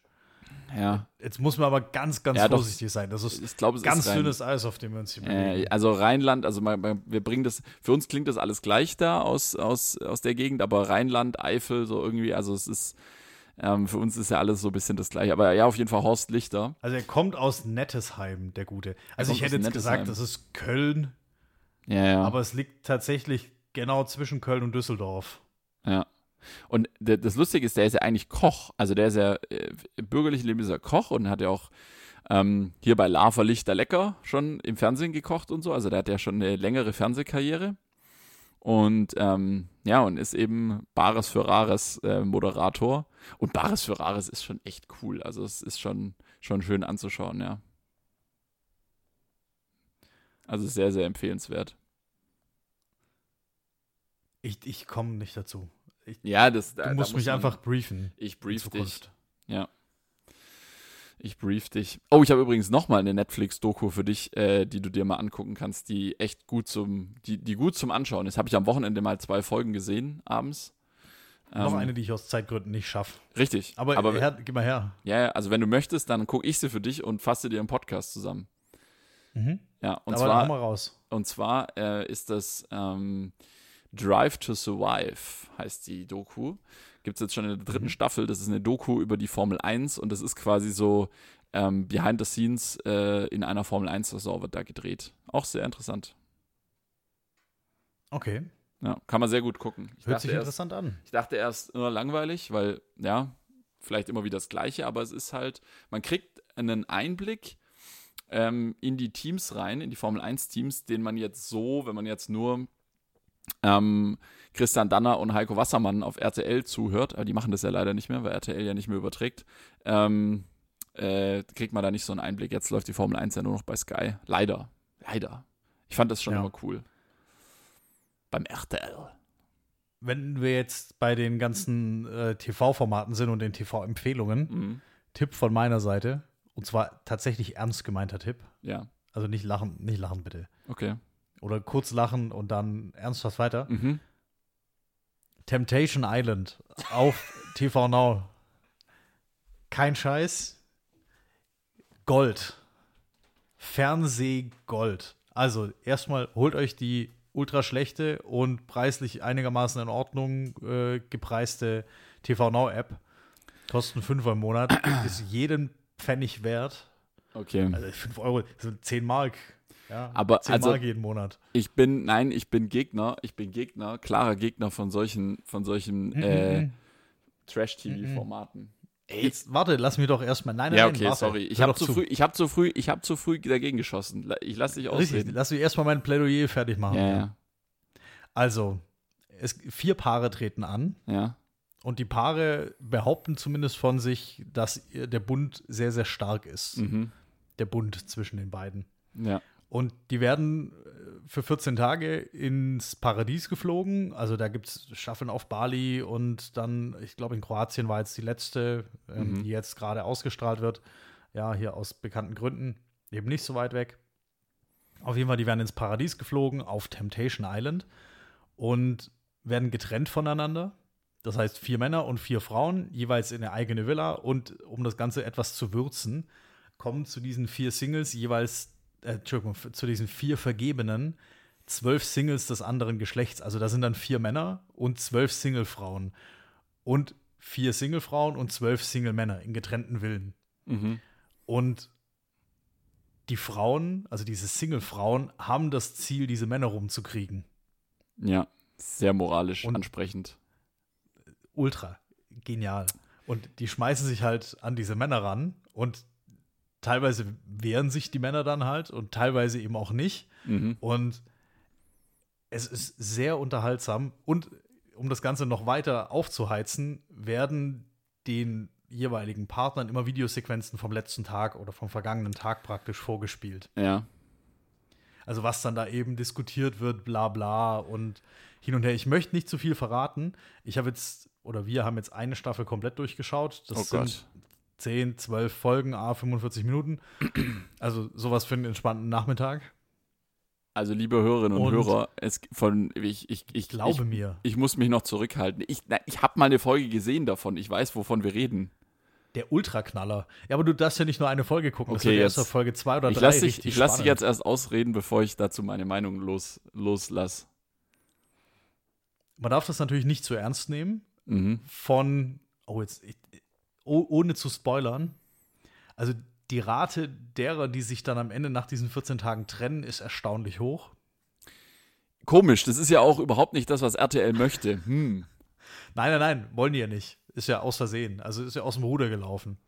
Ja. Jetzt muss man aber ganz, ganz ja, vorsichtig sein. Das ist ich glaub, es ganz ist dünnes Eis, auf dem wir uns hier bewegen. Äh, also Rheinland, also man, wir bringen das, für uns klingt das alles gleich da aus, aus, aus der Gegend, aber Rheinland, Eifel, so irgendwie, also es ist, ähm, für uns ist ja alles so ein bisschen das gleiche. Aber ja, auf jeden Fall Horst Lichter. Also er kommt aus Nettesheim, der Gute. Also ich hätte jetzt gesagt, das ist Köln. Ja, ja. Aber es liegt tatsächlich genau zwischen Köln und Düsseldorf. Ja. Und das Lustige ist, der ist ja eigentlich Koch. Also der ist ja äh, bürgerlich Leben ist er Koch und hat ja auch ähm, hier bei Lava Lichter Lecker schon im Fernsehen gekocht und so. Also der hat ja schon eine längere Fernsehkarriere. Und ähm, ja, und ist eben Bares für Rares äh, Moderator. Und Bares für Rares ist schon echt cool. Also es ist schon, schon schön anzuschauen, ja. Also sehr, sehr empfehlenswert. Ich, ich komme nicht dazu. Ich, ja, das, du musst da mich einfach briefen. Ich brief dich. Ja. Ich brief dich. Oh, ich habe übrigens nochmal eine Netflix-Doku für dich, äh, die du dir mal angucken kannst, die echt gut zum, die, die gut zum Anschauen ist. Habe ich am Wochenende mal zwei Folgen gesehen, abends. Noch Ähm, eine, die ich aus Zeitgründen nicht schaffe. Richtig. Aber, aber her, gib mal her. ja, also wenn du möchtest, dann gucke ich sie für dich und fasse dir im Podcast zusammen. Mhm. Ja, und Aber zwar, mal raus. und zwar äh, ist das ähm, Drive to Survive, heißt die Doku. Gibt es jetzt schon in der dritten Mhm. Staffel. Das ist eine Doku über die Formel 1 und das ist quasi so ähm, behind the scenes äh, in einer Formel 1-Saison wird da gedreht. Auch sehr interessant. Okay. Ja, kann man sehr gut gucken. Ich Hört sich erst, interessant an. ich dachte erst immer langweilig, weil, ja, vielleicht immer wieder das Gleiche, aber es ist halt, man kriegt einen Einblick ähm, in die Teams rein, in die Formel 1-Teams, den man jetzt so, wenn man jetzt nur ähm, Christian Danner und Heiko Wassermann auf RTL zuhört, aber die machen das ja leider nicht mehr, weil RTL ja nicht mehr überträgt, ähm, äh, kriegt man da nicht so einen Einblick. Jetzt läuft die Formel 1 ja nur noch bei Sky. Leider. Leider. Ich fand das schon Ja. immer cool. Beim RTL. Wenn wir jetzt bei den ganzen äh, TV-Formaten sind und den TV-Empfehlungen, Mhm. Tipp von meiner Seite, und zwar tatsächlich ernst gemeinter Tipp. Ja, Also nicht lachen, nicht lachen bitte. okay. Oder kurz lachen und dann ernsthaft weiter. Mhm. Temptation Island auf TV Now. Kein Scheiß. Gold. Fernsehgold. Also erstmal holt euch die ultra schlechte und preislich einigermaßen in Ordnung äh, gepreiste TV Now App. Kosten 5 im Monat. Ist jeden Pfennig wert. Okay. Also 5 Euro, das sind 10 Mark. Ja, Aber 10 also- jeden Monat. Ich bin, nein, ich bin Gegner, ich bin Gegner, klarer Gegner von solchen, von solchen äh, Mhm. Trash-TV-Formaten. Jetzt warte, lass mich doch erstmal. Nein, nein, Ja, nein, okay, warte. sorry. Ich habe doch zu früh, ich habe zu früh, ich habe zu früh dagegen geschossen. Ich lasse dich Richtig, ausreden. lass mich erstmal mein Plädoyer fertig machen. Ja, ja, Also, es, vier Paare treten an ja. und die Paare behaupten zumindest von sich, dass der Bund sehr, sehr stark ist. Mhm. Der Bund zwischen den beiden. Ja. Und die werden äh, für 14 Tage ins Paradies geflogen. Also da gibt es Staffeln auf Bali und dann, ich glaube, in Kroatien war jetzt die letzte, ähm, Mhm. die jetzt gerade ausgestrahlt wird. Ja, hier aus bekannten Gründen. Eben nicht so weit weg. Auf jeden Fall, die werden ins Paradies geflogen auf Temptation Island und werden getrennt voneinander. Das heißt, vier Männer und vier Frauen, jeweils in eine eigene Villa. Und um das Ganze etwas zu würzen, kommen zu diesen vier Singles jeweils, äh, Entschuldigung, zu diesen vier Vergebenen zwölf Singles des anderen Geschlechts. Also da sind dann vier Männer und zwölf Singlefrauen. Und vier Singlefrauen und zwölf Single-Männer in getrennten Villen. Mhm. Und die Frauen, also diese Single-Frauen, haben das Ziel, diese Männer rumzukriegen. Ja. Sehr moralisch Und- ansprechend. ultra genial. Und die schmeißen sich halt an diese Männer ran und teilweise wehren sich die Männer dann halt und teilweise eben auch nicht. Mhm. Und es ist sehr unterhaltsam. Und um das Ganze noch weiter aufzuheizen, werden den jeweiligen Partnern immer Videosequenzen vom letzten Tag oder vom vergangenen Tag praktisch vorgespielt. Ja. Also was dann da eben diskutiert wird, bla bla und hin und her. Ich möchte nicht zu viel verraten. Ich habe jetzt, oder wir haben jetzt eine Staffel komplett durchgeschaut. Das Oh sind Gott. 10, 12 Folgen, a 45 Minuten. Also sowas für einen entspannten Nachmittag. Also, liebe Hörerinnen und, Und- Hörer, es von ich, ich, ich, glaube ich, mir, ich muss mich noch zurückhalten. Ich, na, ich habe mal eine Folge gesehen davon. Ich weiß, wovon wir reden. der Ultraknaller. Ja, aber du darfst ja nicht nur eine Folge gucken. das Okay, wird erst Folge 2 oder 3 Ich lasse dich, richtig ich lass dich jetzt erst ausreden, bevor ich dazu meine Meinung los, loslasse. Man darf das natürlich nicht zu ernst nehmen. Mhm. von, oh jetzt, ich, oh, ohne zu spoilern, also die Rate derer, die sich dann am Ende nach diesen 14 Tagen trennen, ist erstaunlich hoch. Komisch, das ist ja auch überhaupt nicht das, was RTL möchte. Hm. Nein, nein, nein, wollen die ja nicht. Ist ja aus Versehen. Also ist ja aus dem Ruder gelaufen.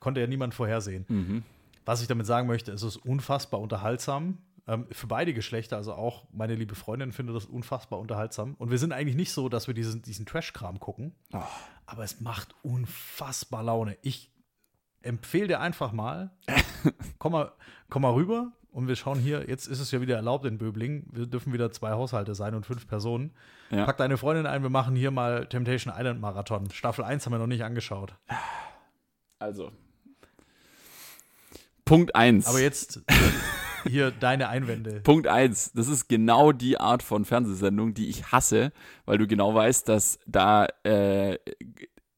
Konnte ja niemand vorhersehen. Mhm. Was ich damit sagen möchte, es ist unfassbar unterhaltsam. Ähm, für beide Geschlechter, also auch meine liebe Freundin findet das unfassbar unterhaltsam. Und wir sind eigentlich nicht so, dass wir diesen, diesen Trash-Kram gucken. Oh. Aber es macht unfassbar Laune. Ich empfehle dir einfach mal, komm mal, komm mal rüber und wir schauen hier, jetzt ist es ja wieder erlaubt in Böbling. Wir dürfen wieder zwei Haushalte sein und fünf Personen. Ja. Pack deine Freundin ein, wir machen hier mal Temptation Island Marathon. Staffel 1 haben wir noch nicht angeschaut. Also, Punkt 1. Aber jetzt hier deine Einwände. Punkt 1. Das ist genau die Art von Fernsehsendung, die ich hasse, weil du genau weißt, dass da, äh,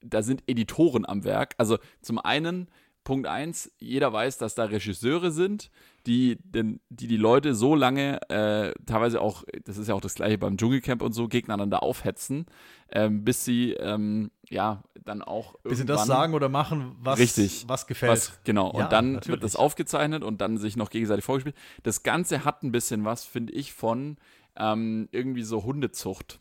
da sind Editoren am Werk. Also zum einen, Punkt 1, jeder weiß, dass da Regisseure sind, die, den, die die Leute so lange, äh, teilweise auch, das ist ja auch das gleiche beim Dschungelcamp und so, gegeneinander aufhetzen, ähm, bis sie ähm, ja dann auch bis sie das sagen oder machen, was, richtig, was gefällt. Was, genau, ja, und dann natürlich. wird das aufgezeichnet und dann sich noch gegenseitig vorgespielt. Das Ganze hat ein bisschen was, finde ich, von ähm, irgendwie so Hundezucht.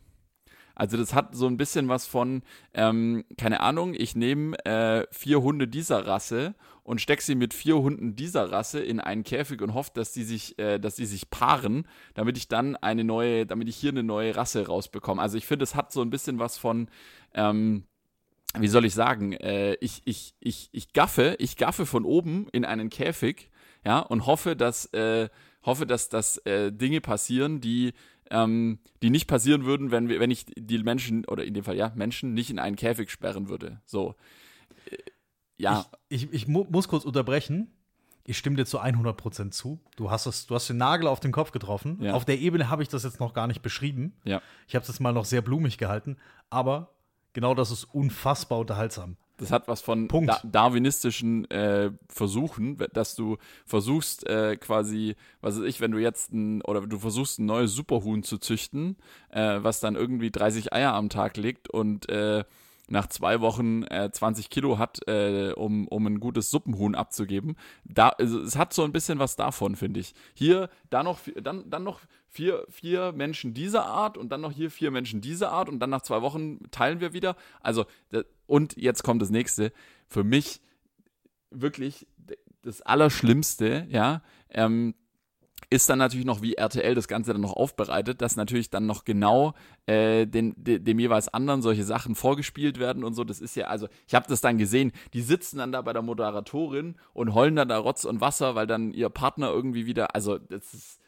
Also das hat so ein bisschen was von, ähm, keine Ahnung, ich nehme äh, vier Hunde dieser Rasse und stecke sie mit vier Hunden dieser Rasse in einen Käfig und hoffe, dass die sich, äh, dass die sich paaren, damit ich dann eine neue, damit ich hier eine neue Rasse rausbekomme. Also ich finde, es hat so ein bisschen was von, ähm, wie soll ich sagen, äh, ich, ich, ich, ich gaffe, ich gaffe von oben in einen Käfig, ja, und hoffe, dass, äh, hoffe, dass, dass äh, Dinge passieren, die ähm, die nicht passieren würden, wenn, wir, wenn ich die Menschen, oder in dem Fall ja, Menschen nicht in einen Käfig sperren würde. So. Äh, ja. Ich, ich, ich mu muss kurz unterbrechen. Ich stimme dir zu 100% zu. Du hast, es, du hast den Nagel auf den Kopf getroffen. Ja. Auf der Ebene habe ich das jetzt noch gar nicht beschrieben. Ja. Ich habe es jetzt mal noch sehr blumig gehalten. Aber genau das ist unfassbar unterhaltsam. Das hat was von da darwinistischen äh, Versuchen, dass du versuchst äh, quasi, was weiß ich, wenn du jetzt ein, oder du versuchst ein neues Superhuhn zu züchten, äh, was dann irgendwie 30 Eier am Tag legt und äh, nach zwei Wochen äh, 20 Kilo hat, äh, um, um ein gutes Suppenhuhn abzugeben. Da, also, es hat so ein bisschen was davon, finde ich. Hier, da noch, dann, dann noch vier, vier Menschen dieser Art und dann noch hier vier Menschen dieser Art und dann nach zwei Wochen teilen wir wieder. Also, und jetzt kommt das nächste. Für mich wirklich das Allerschlimmste, ja, ähm, ist dann natürlich noch, wie RTL das Ganze dann noch aufbereitet, dass natürlich dann noch genau äh, den, de, dem jeweils anderen solche Sachen vorgespielt werden und so. Das ist ja, also, ich habe das dann gesehen, die sitzen dann da bei der Moderatorin und heulen dann da Rotz und Wasser, weil dann ihr Partner irgendwie wieder, also das ist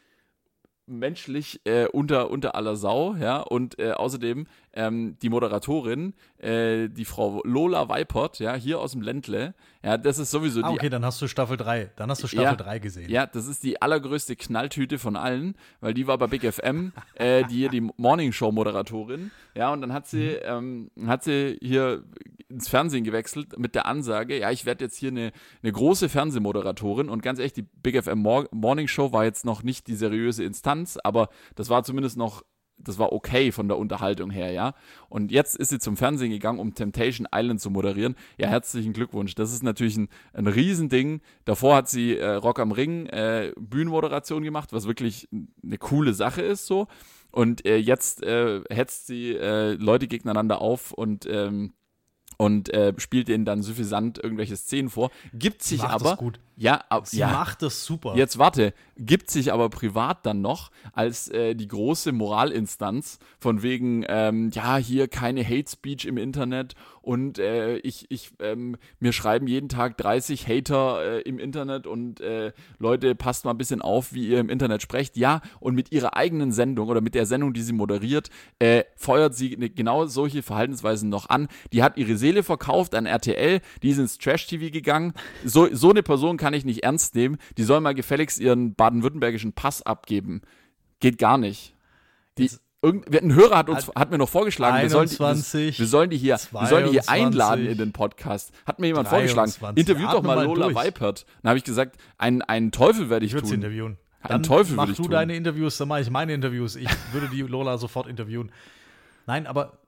menschlich äh, unter, unter aller Sau, ja, und äh, außerdem ähm, die Moderatorin, äh, die Frau Lola Weipert, ja, hier aus dem Ländle, ja, das ist sowieso ah, die. Okay, dann hast du Staffel 3, dann hast du Staffel ja, 3 gesehen. Ja, das ist die allergrößte Knalltüte von allen, weil die war bei Big FM, äh, die hier die Morning Show Moderatorin, ja, und dann hat sie, mhm. ähm, hat sie hier ins Fernsehen gewechselt mit der Ansage, ja, ich werde jetzt hier eine, eine große Fernsehmoderatorin und ganz ehrlich, die Big FM Morning Show war jetzt noch nicht die seriöse Instanz, aber das war zumindest noch das war okay von der Unterhaltung her, ja. Und jetzt ist sie zum Fernsehen gegangen, um Temptation Island zu moderieren. Ja, herzlichen Glückwunsch. Das ist natürlich ein, ein Riesending. Davor hat sie äh, Rock am Ring äh, Bühnenmoderation gemacht, was wirklich eine coole Sache ist so. Und äh, jetzt äh, hetzt sie äh, Leute gegeneinander auf und ähm, und äh, spielt denen dann suffisant irgendwelche Szenen vor. Gibt sich macht aber. gut. Ja, ab, Sie ja, macht das super. Jetzt warte, gibt sich aber privat dann noch als äh, die große Moralinstanz von wegen, ähm, ja, hier keine Hate Speech im Internet und äh, ich, ich, ähm, mir schreiben jeden Tag 30 Hater äh, im Internet und äh, Leute, passt mal ein bisschen auf, wie ihr im Internet sprecht. Ja, und mit ihrer eigenen Sendung oder mit der Sendung, die sie moderiert, äh, feuert sie ne, genau solche Verhaltensweisen noch an. Die hat ihre Seele verkauft an RTL, die ist ins Trash-TV gegangen. So, so eine Person kann ich nicht ernst nehmen. Die soll mal gefälligst ihren baden-württembergischen Pass abgeben. Geht gar nicht. Die, irgend, ein Hörer hat uns hat mir noch vorgeschlagen, 21, wir, sollen die, wir, sollen die hier, 22, wir sollen die hier einladen in den Podcast. Hat mir jemand 23, vorgeschlagen. Interviewt doch mal, mal Lola durch. Weipert. Dann habe ich gesagt, einen, einen Teufel werde ich, ich tun. interviewen. Einen Teufel mach du tun. deine Interviews, dann mache ich meine Interviews. Ich würde die Lola sofort interviewen. Nein, aber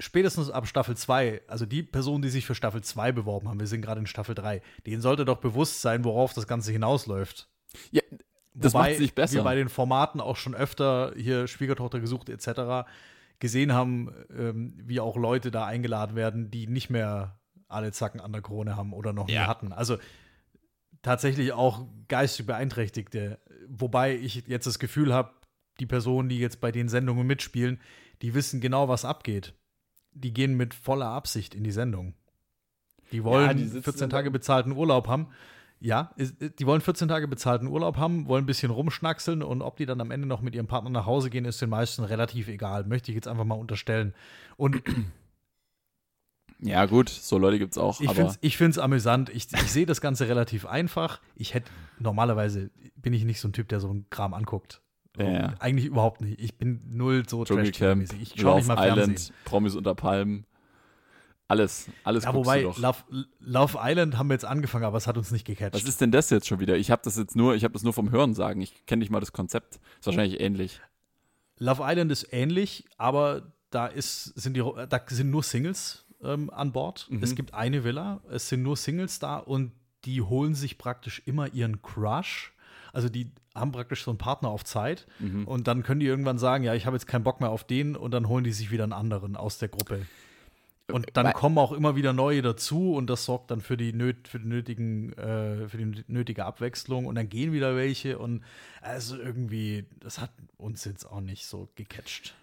spätestens ab Staffel 2, also die Personen, die sich für Staffel 2 beworben haben, wir sind gerade in Staffel 3, denen sollte doch bewusst sein, worauf das Ganze hinausläuft. Ja, das Wobei macht sich besser. wir bei den Formaten auch schon öfter hier Schwiegertochter gesucht etc. gesehen haben, ähm, wie auch Leute da eingeladen werden, die nicht mehr alle Zacken an der Krone haben oder noch ja. nie hatten. Also tatsächlich auch geistig Beeinträchtigte. Wobei ich jetzt das Gefühl habe, die Personen, die jetzt bei den Sendungen mitspielen, die wissen genau, was abgeht die gehen mit voller Absicht in die Sendung. Die wollen ja, die 14 Tage bezahlten Urlaub haben. Ja, die wollen 14 Tage bezahlten Urlaub haben, wollen ein bisschen rumschnackseln und ob die dann am Ende noch mit ihrem Partner nach Hause gehen, ist den meisten relativ egal. Möchte ich jetzt einfach mal unterstellen. Und Ja, gut, so Leute gibt es auch. Ich finde es amüsant. Ich, ich sehe das Ganze relativ einfach. Ich hätte, normalerweise bin ich nicht so ein Typ, der so einen Kram anguckt. Ja, ja. Eigentlich überhaupt nicht. Ich bin null so Trash-mäßig. Ich schaue nicht mal Island, Fernsehen. Promis unter Palmen. Alles, alles Ja, wobei, Love, Love, Island haben wir jetzt angefangen, aber es hat uns nicht gecatcht. Was ist denn das jetzt schon wieder? Ich habe das jetzt nur, ich habe das nur vom Hören sagen. Ich kenne nicht mal das Konzept. Ist wahrscheinlich ähnlich. Love Island ist ähnlich, aber da ist, sind die, da sind nur Singles ähm, an Bord. Mhm. Es gibt eine Villa, es sind nur Singles da und die holen sich praktisch immer ihren Crush. Also die haben praktisch so einen Partner auf Zeit mhm. und dann können die irgendwann sagen, ja, ich habe jetzt keinen Bock mehr auf den und dann holen die sich wieder einen anderen aus der Gruppe. Und dann Weil, kommen auch immer wieder neue dazu und das sorgt dann für die, nöt, für nötigen, äh, für die nötige Abwechslung und dann gehen wieder welche und also irgendwie, das hat uns jetzt auch nicht so gecatcht.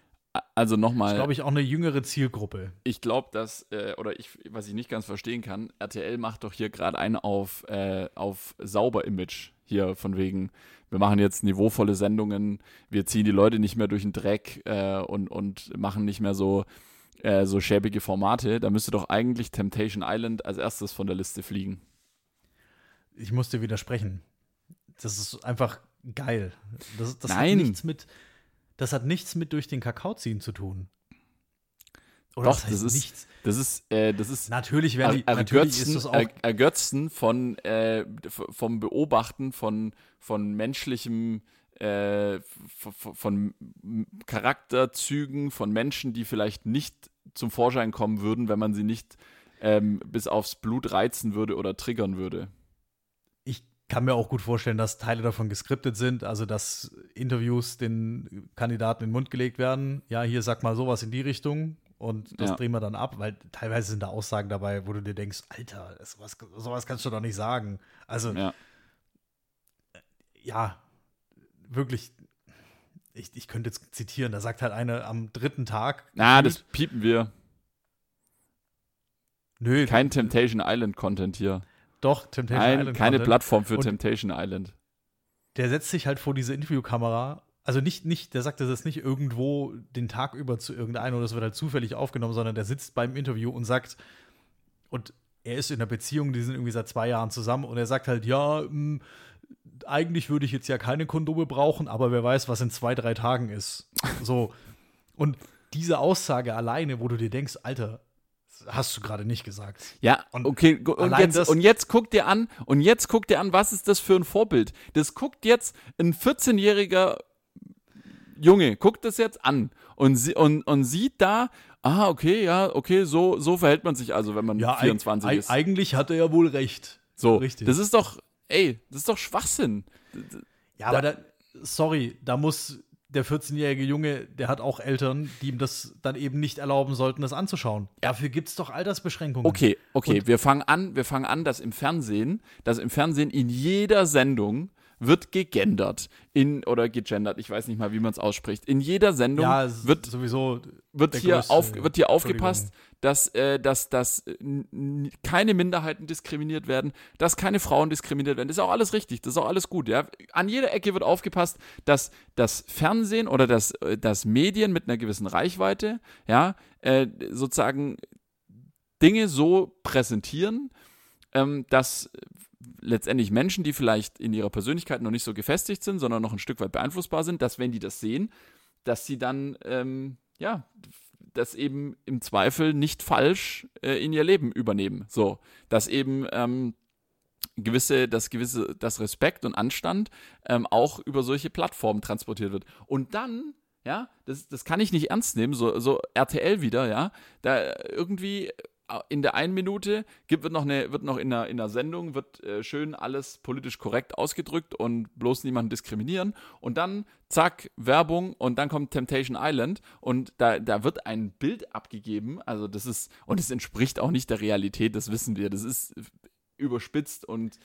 Also nochmal. Das ist, glaube ich, auch eine jüngere Zielgruppe. Ich glaube, dass, äh, oder ich, was ich nicht ganz verstehen kann, RTL macht doch hier gerade einen auf, äh, auf sauber Image. Hier von wegen, wir machen jetzt niveauvolle Sendungen, wir ziehen die Leute nicht mehr durch den Dreck äh, und, und machen nicht mehr so äh, so schäbige Formate, da müsste doch eigentlich Temptation Island als erstes von der Liste fliegen. Ich muss dir widersprechen. Das ist einfach geil. Das, das Nein. Hat nichts mit, das hat nichts mit durch den Kakao ziehen zu tun. Oder Doch, das, heißt das ist nichts. Das ist, äh, das ist natürlich, werden die, natürlich ist das auch Ergötzen von äh, vom Beobachten von von menschlichem äh, von Charakterzügen von Menschen, die vielleicht nicht zum Vorschein kommen würden, wenn man sie nicht ähm, bis aufs Blut reizen würde oder triggern würde. Ich kann mir auch gut vorstellen, dass Teile davon geskriptet sind, also dass Interviews den Kandidaten in den Mund gelegt werden. Ja, hier sag mal sowas in die Richtung und das ja. drehen wir dann ab, weil teilweise sind da Aussagen dabei, wo du dir denkst, Alter, sowas, sowas kannst du doch nicht sagen. Also, ja, ja wirklich, ich, ich könnte jetzt zitieren, da sagt halt eine am dritten Tag. Na, das piepen wir. Nö. Kein Temptation Island Content hier. Doch, Temptation Nein, Island. Keine Content. Plattform für Und Temptation Island. Der setzt sich halt vor diese Interviewkamera. Also nicht, nicht, der sagt das nicht irgendwo den Tag über zu irgendeinem oder das wird halt zufällig aufgenommen, sondern der sitzt beim Interview und sagt, und er ist in einer Beziehung, die sind irgendwie seit zwei Jahren zusammen und er sagt halt, ja, mh, hm, eigentlich würde ich jetzt ja keine Kondome brauchen, aber wer weiß, was in zwei, drei Tagen ist. So. Und diese Aussage alleine, wo du dir denkst, Alter, hast du gerade nicht gesagt. Ja, und okay, und jetzt, und jetzt guck dir an, und jetzt guck dir an, was ist das für ein Vorbild? Das guckt jetzt ein 14-jähriger Junge, guckt das jetzt an und, und, und sieht da, ah, okay, ja, okay, so, so verhält man sich also, wenn man ja, 24 ist. Eigentlich hat er ja wohl recht. So, Richtig. das ist doch, ey, das ist doch Schwachsinn. Ja, aber da, sorry, da muss der 14-jährige Junge, der hat auch Eltern, die ihm das dann eben nicht erlauben sollten, das anzuschauen. Dafür gibt es doch Altersbeschränkungen. Okay, okay, Und wir fangen an, wir fangen an, dass im Fernsehen, dass im Fernsehen in jeder Sendung wird gegendert in oder gegendert, ich weiß nicht mal, wie man es ausspricht. In jeder Sendung ja, wird sowieso wird hier größte, auf, wird hier aufgepasst, dass, äh, dass, dass keine Minderheiten diskriminiert werden, dass keine Frauen diskriminiert werden. Das ist auch alles richtig, das ist auch alles gut. Ja? An jeder Ecke wird aufgepasst, dass das Fernsehen oder das, äh, das Medien mit einer gewissen Reichweite, ja, äh, sozusagen Dinge so präsentieren, ähm, dass letztendlich Menschen, die vielleicht in ihrer Persönlichkeit noch nicht so gefestigt sind, sondern noch ein Stück weit beeinflussbar sind, dass wenn die das sehen, dass sie dann, ähm, ja, das eben im Zweifel nicht falsch äh, in ihr Leben übernehmen. So, dass eben ähm, gewisse, dass gewisse, das Respekt und Anstand ähm, auch über solche Plattformen transportiert wird. Und dann ja, das, das kann ich nicht ernst nehmen, so, so RTL wieder, ja, da irgendwie in der einen Minute gibt, wird noch, eine, wird noch in, einer, in einer Sendung wird äh, schön alles politisch korrekt ausgedrückt und bloß niemanden diskriminieren. Und dann, zack, Werbung und dann kommt Temptation Island und da, da wird ein Bild abgegeben. Also das ist, und es entspricht auch nicht der Realität, das wissen wir. Das ist überspitzt und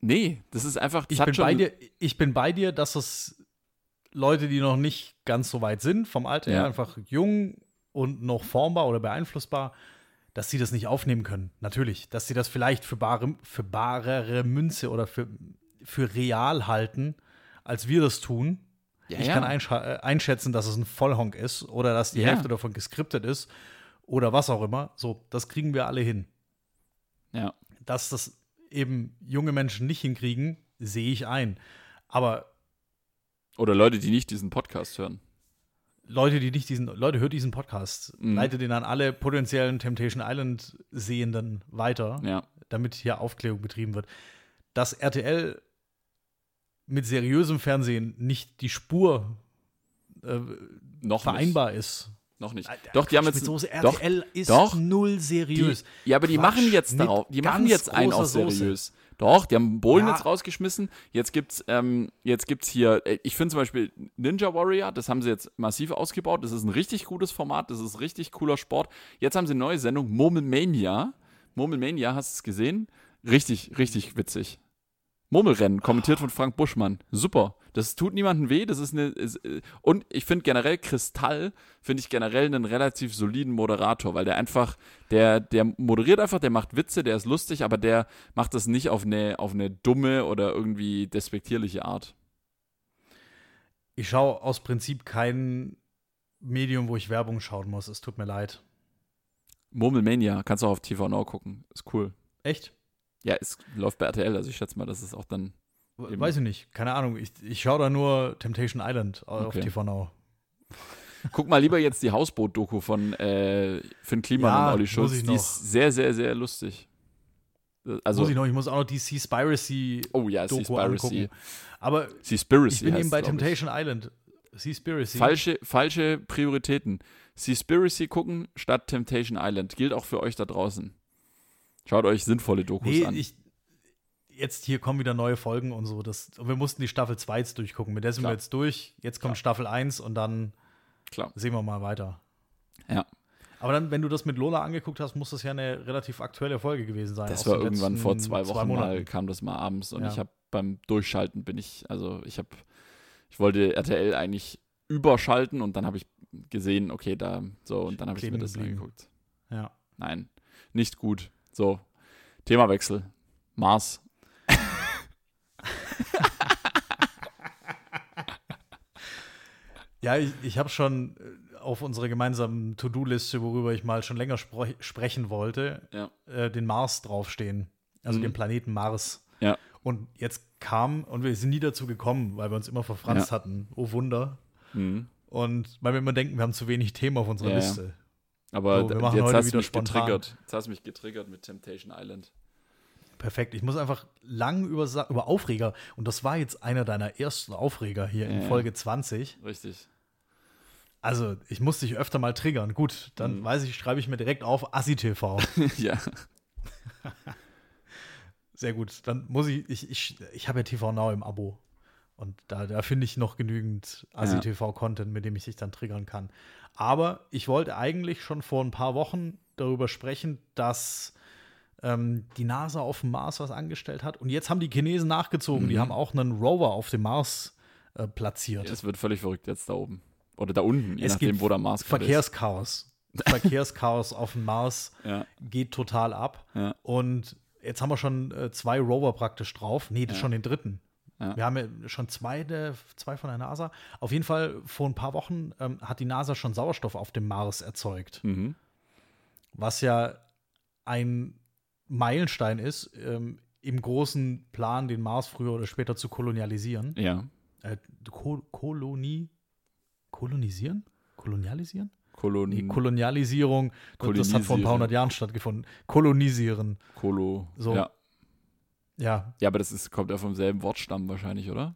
nee, das ist einfach. Das ich, bin bei dir, ich bin bei dir, dass es Leute, die noch nicht ganz so weit sind, vom Alter ja. her, einfach jung und noch formbar oder beeinflussbar, dass sie das nicht aufnehmen können. Natürlich, dass sie das vielleicht für, bare, für barere Münze oder für, für real halten, als wir das tun. Ja, ich ja. kann äh, einschätzen, dass es ein Vollhonk ist oder dass die ja. Hälfte davon geskriptet ist. oder was auch immer. So, das kriegen wir alle hin. Ja. Dass das eben junge Menschen nicht hinkriegen, sehe ich ein. Aber Oder Leute, die nicht diesen Podcast hören. Leute, die nicht diesen, Leute, hört diesen Podcast, Mhm. leitet den an alle potenziellen Temptation Island Sehenden weiter, Ja. damit hier Aufklärung betrieben wird. Dass RTL mit seriösem Fernsehen nicht die Spur äh, Noch vereinbar ist. nicht. Noch nicht. Doch, die haben jetzt. Soße. doch, RTL ist doch. null die, seriös. ja, aber die Quatsch, machen jetzt darauf. Die machen jetzt einen auf großer Soße. Doch, die haben Bohlen Ja. jetzt rausgeschmissen. Jetzt gibt's, ähm, jetzt gibt's hier, äh, ich finde zum Beispiel Ninja Warrior, das haben sie jetzt massiv ausgebaut. Das ist ein richtig gutes Format, das ist richtig cooler Sport. Jetzt haben sie eine neue Sendung, Murmelmania. Murmelmania, hast du es gesehen? Richtig, richtig witzig. Murmelrennen, kommentiert von Frank Buschmann. Super. Das tut niemandem weh. Das ist eine. Ist, äh, und ich finde generell Kristall, finde ich generell einen relativ soliden Moderator, weil der einfach, der, der moderiert einfach, der macht Witze, der ist lustig, aber der macht das nicht auf eine, auf eine dumme oder irgendwie despektierliche Art. Ich schaue aus Prinzip kein Medium, wo ich Werbung schauen muss. Es tut mir leid. Murmelmania, kannst du auch auf TV Now gucken. Ist cool. Echt? Ja, es läuft bei RTL, also ich schätze mal, dass es auch dann. Eben. Weiß ich nicht. Keine Ahnung. Ich, ich schaue da nur Temptation Island auf Okay. TV Now. Guck mal lieber jetzt die Hausboot-Doku von äh, Finn Kliman Ja, und Olli Schulz. Die ist sehr, sehr, sehr lustig. Also, muss ich noch, ich muss auch noch die Seaspiracy oh ja, Seaspiracy. angucken. Aber Seaspiracy ich bin eben bei glaub ich. Temptation Island. Seaspiracy. Falsche, falsche Prioritäten. Seaspiracy gucken statt Temptation Island. Gilt auch für euch da draußen. Schaut euch sinnvolle Dokus Nee, an. ich, jetzt hier kommen wieder neue Folgen und so. Das, und wir mussten die Staffel 2 jetzt durchgucken. Mit der sind Klar. wir jetzt durch. Jetzt kommt Klar. Staffel 1 und dann Klar. sehen wir mal weiter. Ja. Aber dann, wenn du das mit Lola angeguckt hast, muss das ja eine relativ aktuelle Folge gewesen sein. Das war irgendwann vor zwei Wochen mal, Monaten. kam das mal abends und Ja. ich habe beim Durchschalten bin ich, also ich habe, ich wollte RTL eigentlich überschalten und dann habe ich gesehen, okay, da, so, und dann habe ich mir das geblieben. angeguckt. Ja. Nein, nicht gut. So, Themawechsel. Mars. Ja, ich, ich habe schon äh, auf unserer gemeinsamen To-Do-Liste, worüber ich mal schon länger sprechen wollte, Ja. äh, den Mars draufstehen. Also Mhm. den Planeten Mars. Ja. Und jetzt kam, und wir sind nie dazu gekommen, weil wir uns immer verfranst Ja. hatten. Oh Wunder. Mhm. Und weil wir immer denken, wir haben zu wenig Themen auf unserer. Liste. Aber So, wir d- machen jetzt heute hast du wieder mich spontan. getriggert. Jetzt hast du mich getriggert mit Temptation Island. Perfekt. Ich muss einfach lang über, über Aufreger, und das war jetzt einer deiner ersten Aufreger hier in. Folge 20. Richtig. Also, ich muss dich öfter mal triggern. Gut, dann Mhm. weiß ich, schreibe ich mir direkt auf ASSI-TV. ja. Sehr gut. Dann muss ich, ich, ich, ich habe ja TV Now im Abo. Und da, da finde ich noch genügend ASI-TV-Content, mit dem ich dich dann triggern kann. Aber ich wollte eigentlich schon vor ein paar Wochen darüber sprechen, dass ähm, die NASA auf dem Mars was angestellt hat. Und jetzt haben die Chinesen nachgezogen. Die Mhm. haben auch einen Rover auf dem Mars äh, platziert. Es wird völlig verrückt jetzt da oben. Oder da unten, je Es nachdem, gibt wo der Mars ist. Verkehrschaos. Verkehrschaos auf dem Mars Ja, geht total ab. ja. Und jetzt haben wir schon äh, zwei Rover praktisch drauf. Nee, das ist Ja. schon den dritten. Ja. Wir haben ja schon zwei, der, zwei von der NASA. Auf jeden Fall, vor ein paar Wochen ähm, hat die NASA schon Sauerstoff auf dem Mars erzeugt. Mhm. Was ja ein Meilenstein ist, ähm, im großen Plan, den Mars früher oder später zu kolonialisieren. Ja. Äh, Ko Kolonie. Kolonisieren? Kolonialisieren? Kolon Nee, Kolonialisierung, das hat vor ein paar hundert Jahren stattgefunden. Kolonisieren. Kolo. So. Ja. Ja, ja, aber das ist, kommt ja vom selben Wortstamm wahrscheinlich, oder?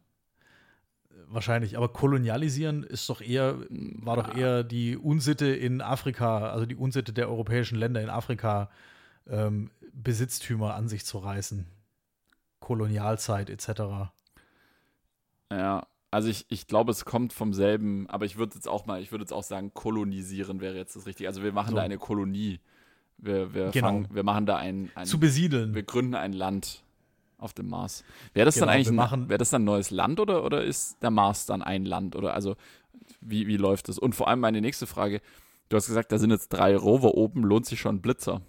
wahrscheinlich. Aber kolonialisieren ist doch eher, war doch eher die Unsitte in Afrika, also die Unsitte der europäischen Länder in Afrika, ähm, Besitztümer an sich zu reißen. Kolonialzeit etc. Ja. Also ich, ich glaube, es kommt vom selben, aber ich würde jetzt auch mal, ich würde jetzt auch sagen, kolonisieren wäre jetzt das Richtige. Also wir machen So. da eine Kolonie. Wir, wir, Genau. fangen, wir machen da ein, ein Zu besiedeln. wir gründen ein Land auf dem Mars. Wäre das Genau, dann eigentlich machen- wäre das dann ein neues Land oder, oder ist der Mars dann ein Land? Oder also wie, wie läuft das? Und vor allem meine nächste Frage, du hast gesagt, da sind jetzt drei Rover oben, lohnt sich schon Blitzer?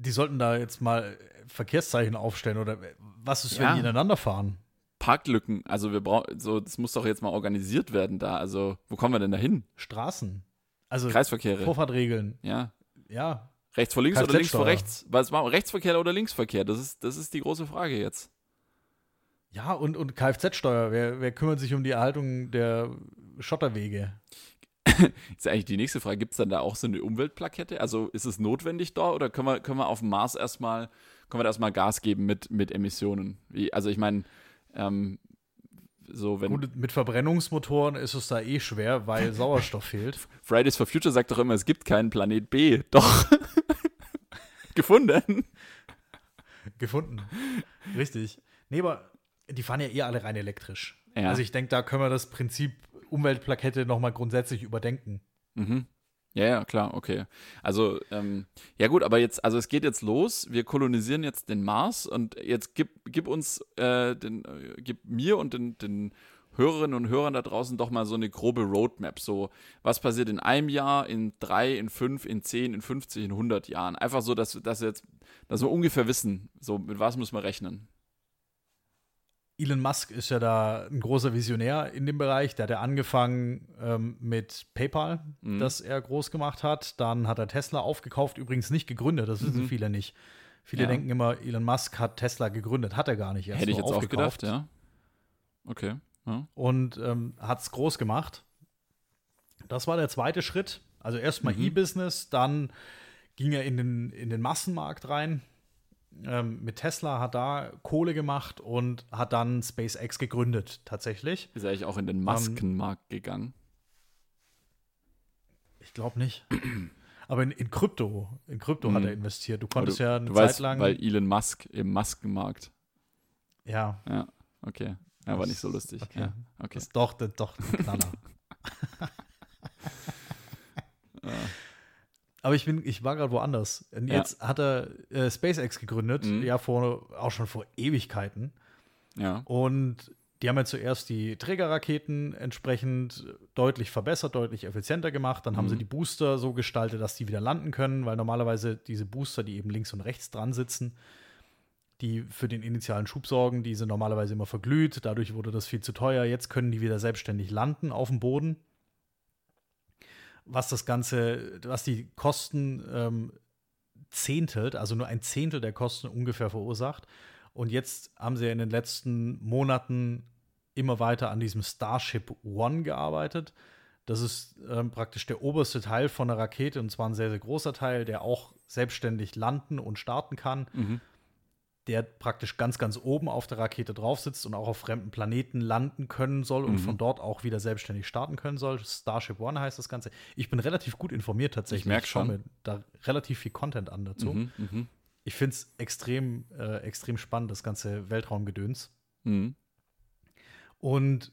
Die sollten da jetzt mal Verkehrszeichen aufstellen oder was ist, Ja. wenn die ineinander fahren? Parklücken, also wir brauchen, so, das muss doch jetzt mal organisiert werden da. Also, wo kommen wir denn da hin? Straßen. Also Kreisverkehre. Vorfahrtregeln. Ja. Ja. Rechts vor links oder links vor rechts? Was machen wir? Rechtsverkehr oder Linksverkehr? Das ist, das ist die große Frage jetzt. Ja, und, und Kfz-Steuer. Wer, wer kümmert sich um die Erhaltung der Schotterwege? Ist eigentlich die nächste Frage. Gibt es dann da auch so eine Umweltplakette? Also ist es notwendig da oder können wir, können wir auf dem Mars erstmal, können wir da erstmal Gas geben mit, mit Emissionen? Wie, also ich meine, ähm, so wenn Gut, mit Verbrennungsmotoren ist es da eh schwer, weil Sauerstoff fehlt. Fridays for Future sagt doch immer, es gibt keinen Planet B. Doch. Gefunden. Gefunden. Richtig. Nee, aber die fahren ja eh alle rein elektrisch. Ja. Also ich denke, da können wir das Prinzip Umweltplakette nochmal grundsätzlich überdenken. Mhm. Ja, ja, klar, okay. Also, ähm, ja gut, aber jetzt, also es geht jetzt los, wir kolonisieren jetzt den Mars und jetzt gib, gib uns, äh, den, äh, gib mir und den, den Hörerinnen und Hörern da draußen doch mal so eine grobe Roadmap. So, was passiert in einem Jahr, in drei, in fünf, in zehn, in 50, in 100 Jahren? Einfach so, dass, dass, jetzt, dass wir ungefähr wissen, so, mit was müssen wir rechnen. Elon Musk ist ja da ein großer Visionär in dem Bereich. Der hat ja angefangen ähm, mit PayPal, Mhm. das er groß gemacht hat. Dann hat er Tesla aufgekauft, übrigens nicht gegründet, das wissen Mhm. viele nicht. Viele Ja. denken immer, Elon Musk hat Tesla gegründet. Hat er gar nicht. Er Hätte ich jetzt auch aufgekauft gedacht, ja. Okay. Ja. Und ähm, hat es groß gemacht. Das war der zweite Schritt. Also erstmal Mhm. E-Business, dann ging er in den, in den Massenmarkt rein. Ähm, mit Tesla hat da Kohle gemacht und hat dann SpaceX gegründet, tatsächlich. Ist er eigentlich auch in Ähm, den Maskenmarkt gegangen? Ich glaube nicht. Aber in, in Krypto, in Krypto hat Mhm. er investiert. Du konntest du, ja eine Zeit weißt, lang. weil Elon Musk im Maskenmarkt. ja, Ja, okay. Ja, war nicht so lustig. Okay. Ja, okay. das ist doch, das doch ein Knaller. Aber ich bin, ich war gerade woanders. Und Ja. jetzt hat er äh, SpaceX gegründet, Mhm. ja vor auch schon vor Ewigkeiten. Ja. Und die haben ja zuerst die Trägerraketen entsprechend deutlich verbessert, deutlich effizienter gemacht. Dann haben Mhm. sie die Booster so gestaltet, dass die wieder landen können, weil normalerweise diese Booster, die eben links und rechts dran sitzen, die für den initialen Schub sorgen, die sind normalerweise immer verglüht. Dadurch wurde das viel zu teuer. Jetzt können die wieder selbstständig landen auf dem Boden. Was das Ganze, was die Kosten ähm, zehntelt, also nur ein Zehntel der Kosten ungefähr verursacht. Und jetzt haben sie in den letzten Monaten immer weiter an diesem Starship One gearbeitet. Das ist ähm, praktisch der oberste Teil von der Rakete und zwar ein sehr, sehr großer Teil, der auch selbstständig landen und starten kann, Mhm. Der praktisch ganz, ganz oben auf der Rakete drauf sitzt und auch auf fremden Planeten landen können soll und Mhm. von dort auch wieder selbstständig starten können soll. Starship One heißt das Ganze. Ich bin relativ gut informiert tatsächlich. Ich merk schaue schon. mir da relativ viel Content an dazu. Mhm. Mhm. Ich finde es extrem, äh, extrem spannend, das ganze Weltraumgedöns. Mhm. Und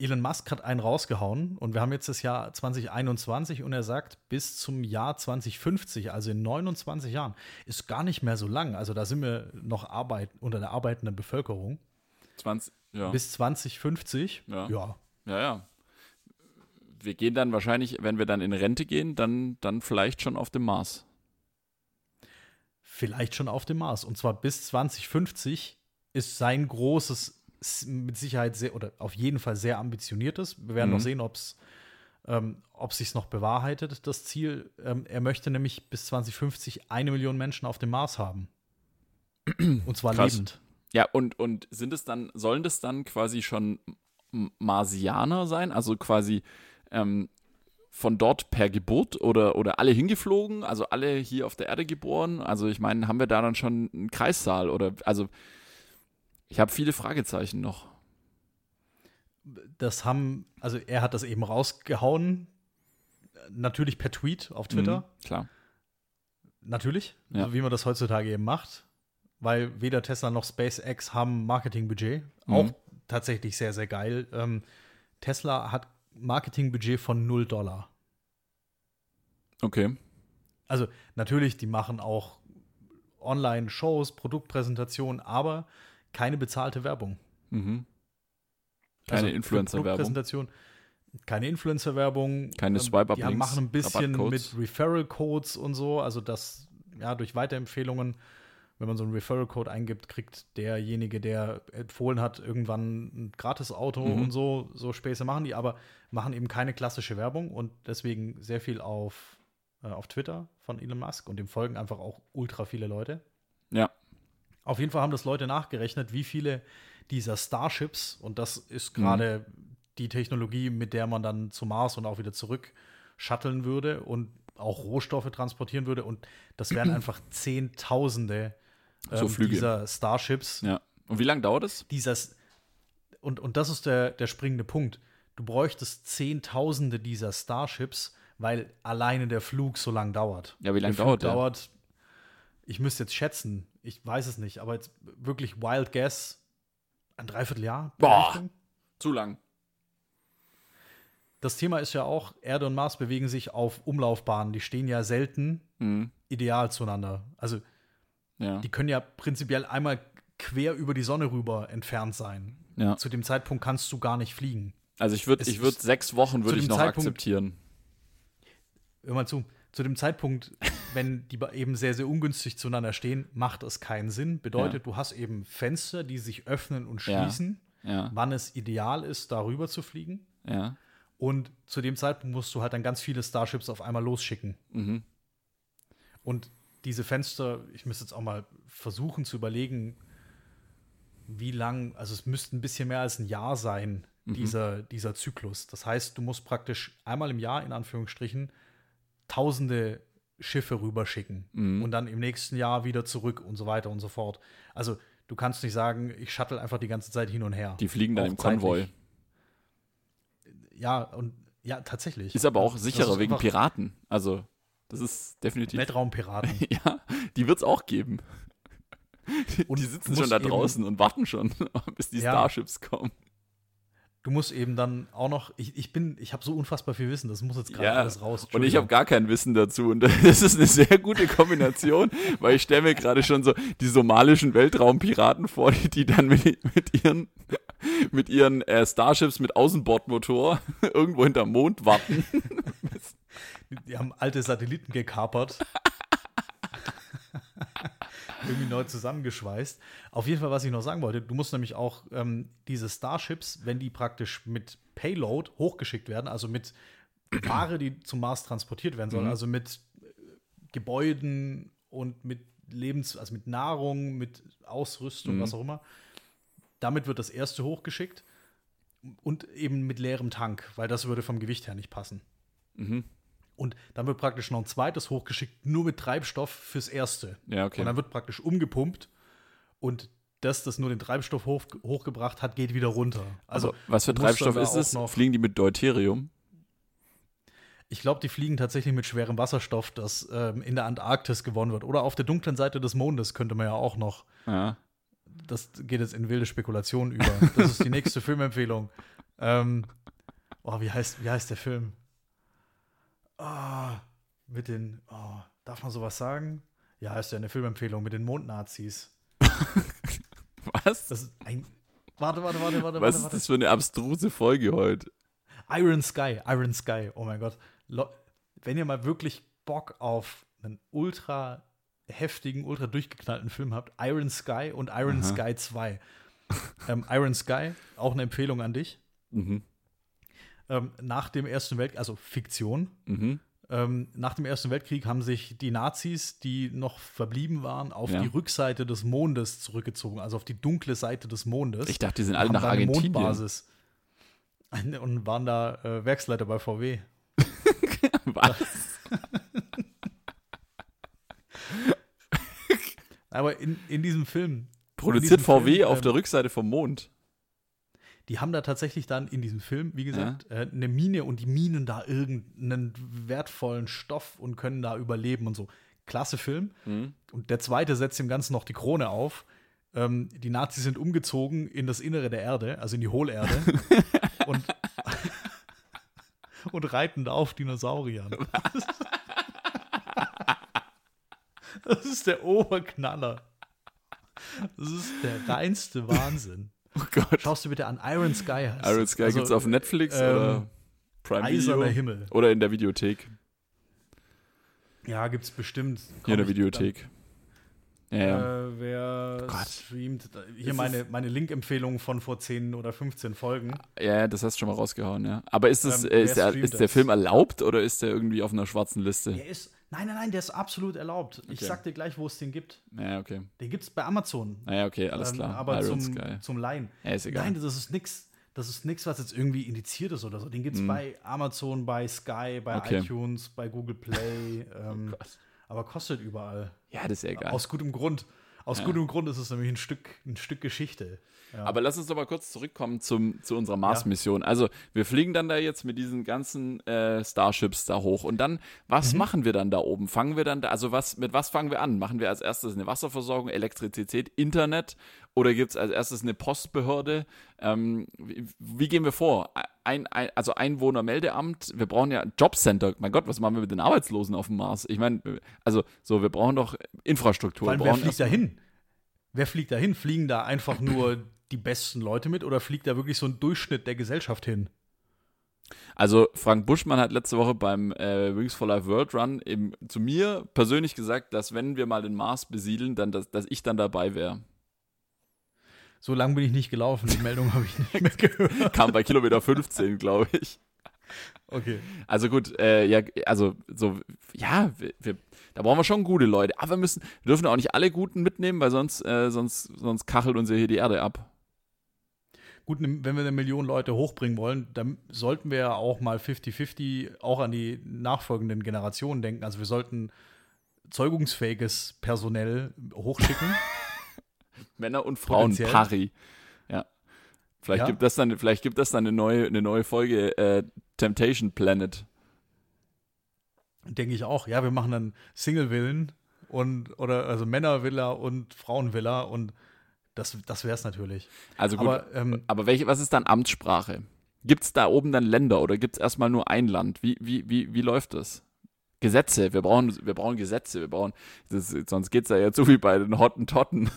Elon Musk hat einen rausgehauen und wir haben jetzt das Jahr 2021 und er sagt, bis zum Jahr 2050, also in 29 Jahren, ist gar nicht mehr so lang. Also da sind wir noch Arbeit, unter der arbeitenden Bevölkerung. 20, ja. Bis 2050, Ja. ja. ja, ja. Wir gehen dann wahrscheinlich, wenn wir dann in Rente gehen, dann, dann vielleicht schon auf dem Mars. vielleicht schon auf dem Mars. Und zwar bis 2050 ist sein großes, mit Sicherheit sehr, oder auf jeden Fall sehr ambitioniertes. Wir werden Mhm. noch sehen, ob es ähm, ob sich noch bewahrheitet, das Ziel. Ähm, er möchte nämlich bis 2050 eine Million Menschen auf dem Mars haben. Und zwar Krass. lebend. Ja, und, und sind es dann, sollen das dann quasi schon Marsianer sein? Also quasi ähm, von dort per Geburt oder, oder alle hingeflogen, also alle hier auf der Erde geboren? Also ich meine, haben wir da dann schon einen Kreissaal oder also ich habe viele Fragezeichen noch. Das haben, also er hat das eben rausgehauen. Natürlich per Tweet auf Twitter. Mhm, klar. Natürlich, Ja. so wie man das heutzutage eben macht, weil weder Tesla noch SpaceX haben Marketingbudget. Mhm. Auch tatsächlich sehr, sehr geil. Ähm, Tesla hat Marketingbudget von 0 Dollar. Okay. Also natürlich, die machen auch Online-Shows, Produktpräsentationen, aber keine bezahlte Werbung. Mhm. Keine Also Influencer-Werbung. Keine Influencer-Werbung. Keine Ähm, Swipe-Up-Links, Die machen ein bisschen mit Referral-Codes und so, also das, ja, durch Weiterempfehlungen wenn man so einen Referral-Code eingibt, kriegt derjenige, der empfohlen hat, irgendwann ein Gratis-Auto Mhm. und so. So Späße machen die, aber machen eben keine klassische Werbung und deswegen sehr viel auf, äh, auf Twitter von Elon Musk und dem folgen einfach auch ultra viele Leute. Ja. Auf jeden Fall haben das Leute nachgerechnet, wie viele dieser Starships, und das ist gerade die Technologie, mit der man dann zum Mars und auch wieder zurück shutteln würde und auch Rohstoffe transportieren würde. Und das wären einfach Zehntausende So ähm, Flüge. dieser Starships. Ja. Und wie lange dauert es? Dieses, und, und das ist der, der springende Punkt. Du bräuchtest Zehntausende dieser Starships, weil alleine der Flug so lang dauert. Ja, wie lange dauert der? dauert, ich müsste jetzt schätzen, ich weiß es nicht, aber jetzt wirklich Wild Guess, ein Dreivierteljahr? Boah. Richtung? Zu lang. Das Thema ist ja auch, Erde und Mars bewegen sich auf Umlaufbahnen. Die stehen ja selten Mhm. ideal zueinander. Also Ja. die können ja prinzipiell einmal quer über die Sonne rüber entfernt sein. ja. Zu dem Zeitpunkt kannst du gar nicht fliegen. Also ich würde ich sechs Wochen würde ich noch Zeitpunkt- akzeptieren. Hör mal zu. Zu dem Zeitpunkt, wenn die eben sehr, sehr ungünstig zueinander stehen, macht es keinen Sinn. Bedeutet, du hast eben Fenster, die sich öffnen und Ja. schließen, Ja. wann es ideal ist, darüber zu fliegen. Ja. Und zu dem Zeitpunkt musst du halt dann ganz viele Starships auf einmal losschicken. Mhm. Und diese Fenster, ich müsste jetzt auch mal versuchen zu überlegen, wie lang, also es müsste ein bisschen mehr als ein Jahr sein, dieser, dieser Zyklus. Das heißt, du musst praktisch einmal im Jahr, in Anführungsstrichen, tausende Schiffe rüberschicken und dann im nächsten Jahr wieder zurück und so weiter und so fort. Also du kannst nicht sagen, ich shuttle einfach die ganze Zeit hin und her. Die fliegen dann Auch im Konvoi. Ja, und ja, tatsächlich. Ist aber auch sicherer wegen Piraten. Also, das ist definitiv. Weltraumpiraten. Ja, die wird es auch geben. Und die sitzen schon da draußen und warten schon, bis die Ja. Starships kommen. Du musst eben dann auch noch, ich, ich bin, ich habe so unfassbar viel Wissen, das muss jetzt gerade Ja, alles raus. und ich habe gar kein Wissen dazu. Und das ist eine sehr gute Kombination, weil ich stelle mir gerade schon so die somalischen Weltraumpiraten vor, die, die dann mit, mit ihren, mit ihren äh, Starships mit Außenbordmotor irgendwo hinterm Mond warten. Die haben alte Satelliten gekapert. Irgendwie neu zusammengeschweißt. Auf jeden Fall, was ich noch sagen wollte, du musst nämlich auch ähm, diese Starships, wenn die praktisch mit Payload hochgeschickt werden, also mit Ware, die zum Mars transportiert werden soll, Mhm. also mit äh, Gebäuden und mit Lebens, also mit Nahrung, mit Ausrüstung, Mhm. was auch immer. Damit wird das erste hochgeschickt und eben mit leerem Tank, weil das würde vom Gewicht her nicht passen. Mhm. Und dann wird praktisch noch ein zweites hochgeschickt, nur mit Treibstoff fürs erste. Ja, okay. Und dann wird praktisch umgepumpt und das, das nur den Treibstoff hoch, hochgebracht hat, geht wieder runter. Also, Also, was für Treibstoff ist es? Fliegen die mit Deuterium? ich glaube, die fliegen tatsächlich mit schwerem Wasserstoff, das ähm, in der Antarktis gewonnen wird. Oder auf der dunklen Seite des Mondes könnte man ja auch noch. Ja. Das geht jetzt in wilde Spekulationen über. Das ist die nächste Filmempfehlung. Ähm, oh, wie heißt, wie heißt der Film? Ah, mit den, oh, darf man sowas sagen? Ja, ist ja eine Filmempfehlung mit den Mondnazis. Was? Das ist ein. Warte, warte, warte, warte, Was warte, ist das für eine abstruse Folge heute? Iron Sky, Iron Sky, oh mein Gott. Wenn ihr mal wirklich Bock auf einen ultra heftigen, ultra durchgeknallten Film habt, Iron Sky und Iron Aha. Sky 2. ähm, Iron Sky, auch eine Empfehlung an dich. Mhm. Ähm, nach dem Ersten Weltkrieg, also Fiktion, Mhm. ähm, nach dem Ersten Weltkrieg haben sich die Nazis, die noch verblieben waren, auf Ja. die Rückseite des Mondes zurückgezogen, also auf die dunkle Seite des Mondes. Ich dachte, die sind alle nach Argentinien. Mondbasis. Und waren da äh, Werksleiter bei VW. Was? Aber in, in diesem Film, Produziert diesem VW Film, auf ähm, der Rückseite vom Mond. Die haben da tatsächlich dann in diesem Film, wie gesagt, äh, eine Mine und die minen da irgendeinen wertvollen Stoff und können da überleben und so. Klasse Film. Mhm. Und der zweite setzt dem Ganzen noch die Krone auf. Ähm, die Nazis sind umgezogen in das Innere der Erde, also in die Hohlerde. und, und reiten da auf Dinosauriern. Das ist der Oberknaller. Das ist der reinste Wahnsinn. Oh Gott. Schaust du bitte an Iron Sky. heißt Iron es. Sky Also, gibt's auf Netflix ähm, oder Prime Eiserner Video Himmel. oder in der Videothek. Ja, gibt's bestimmt. Hier in der Komm, Videothek. Ja, ja. Äh, wer Gott. streamt, hier meine, meine Link-Empfehlung von vor 10 oder 15 Folgen. Ja, das hast du schon mal rausgehauen, ja. Aber ist, das, ähm, äh, ist, der, ist der Film erlaubt oder ist der irgendwie auf einer schwarzen Liste? Der ist, nein, nein, nein, der ist absolut erlaubt. Okay. Ich sag dir gleich, wo es den gibt. Ja, okay. Den gibt es bei Amazon. Ja, okay, alles ähm, klar. Ähm, aber zum, zum Leihen. Ja, ist egal. Nein, das ist nix. Das ist nichts, was jetzt irgendwie indiziert ist oder so. Den gibt es mm. bei Amazon, bei Sky, bei okay. iTunes, bei Google Play. Ähm, oh aber kostet überall. Ja, das ist egal. Aus gutem Grund. Aus ja. gutem Grund ist es nämlich ein Stück, ein Stück Geschichte. Ja. Aber lass uns doch mal kurz zurückkommen zum, zu unserer Mars-Mission. Ja. Also, wir fliegen dann da jetzt mit diesen ganzen äh, Starships da hoch. Und dann, was mhm. machen wir dann da oben? Fangen wir dann da, also was, mit was fangen wir an? Machen wir als erstes eine Wasserversorgung, Elektrizität, Internet? Oder gibt es als erstes eine Postbehörde? Ähm, wie, wie, gehen wir vor? Ein, ein, also Einwohnermeldeamt, wir brauchen ja Jobcenter. Mein Gott, was machen wir mit den Arbeitslosen auf dem Mars? Ich meine, also so, wir brauchen doch Infrastruktur. Vor allem, wer fliegt da hin? Wer fliegt da hin? Fliegen da einfach nur die besten Leute mit oder fliegt da wirklich so ein Durchschnitt der Gesellschaft hin? Also Frank Buschmann hat letzte Woche beim äh, Wings for Life World Run eben zu mir persönlich gesagt, dass wenn wir mal den Mars besiedeln, dann dass, dass ich dann dabei wäre. So lange bin ich nicht gelaufen, die Meldung habe ich nicht mehr gehört. Kam bei Kilometer 15, glaube ich. Okay. Also gut, äh, ja, also so, ja, wir, wir, da brauchen wir schon gute Leute. Aber wir müssen, wir dürfen auch nicht alle Guten mitnehmen, weil sonst, äh, sonst, sonst kachelt uns ja hier die Erde ab. Gut, wenn wir eine Million Leute hochbringen wollen, dann sollten wir ja auch mal 50-50 auch an die nachfolgenden Generationen denken. Also wir sollten zeugungsfähiges Personell hochschicken. Männer und Frauen pari. Ja. Vielleicht ja. gibt das dann, vielleicht gibt das dann eine neue, eine neue Folge äh, Temptation Planet. Denke ich auch. Ja, wir machen dann Single-Villen und oder also Männervilla und Frauenvilla und das, das wäre es natürlich. Also gut, aber, ähm, aber welche, was ist dann Amtssprache? Gibt es da oben dann Länder oder gibt es erstmal nur ein Land? Wie, wie, wie, wie läuft das? Gesetze, wir brauchen, wir brauchen Gesetze, wir brauchen, das, sonst geht es ja jetzt so wie bei den Hottentotten.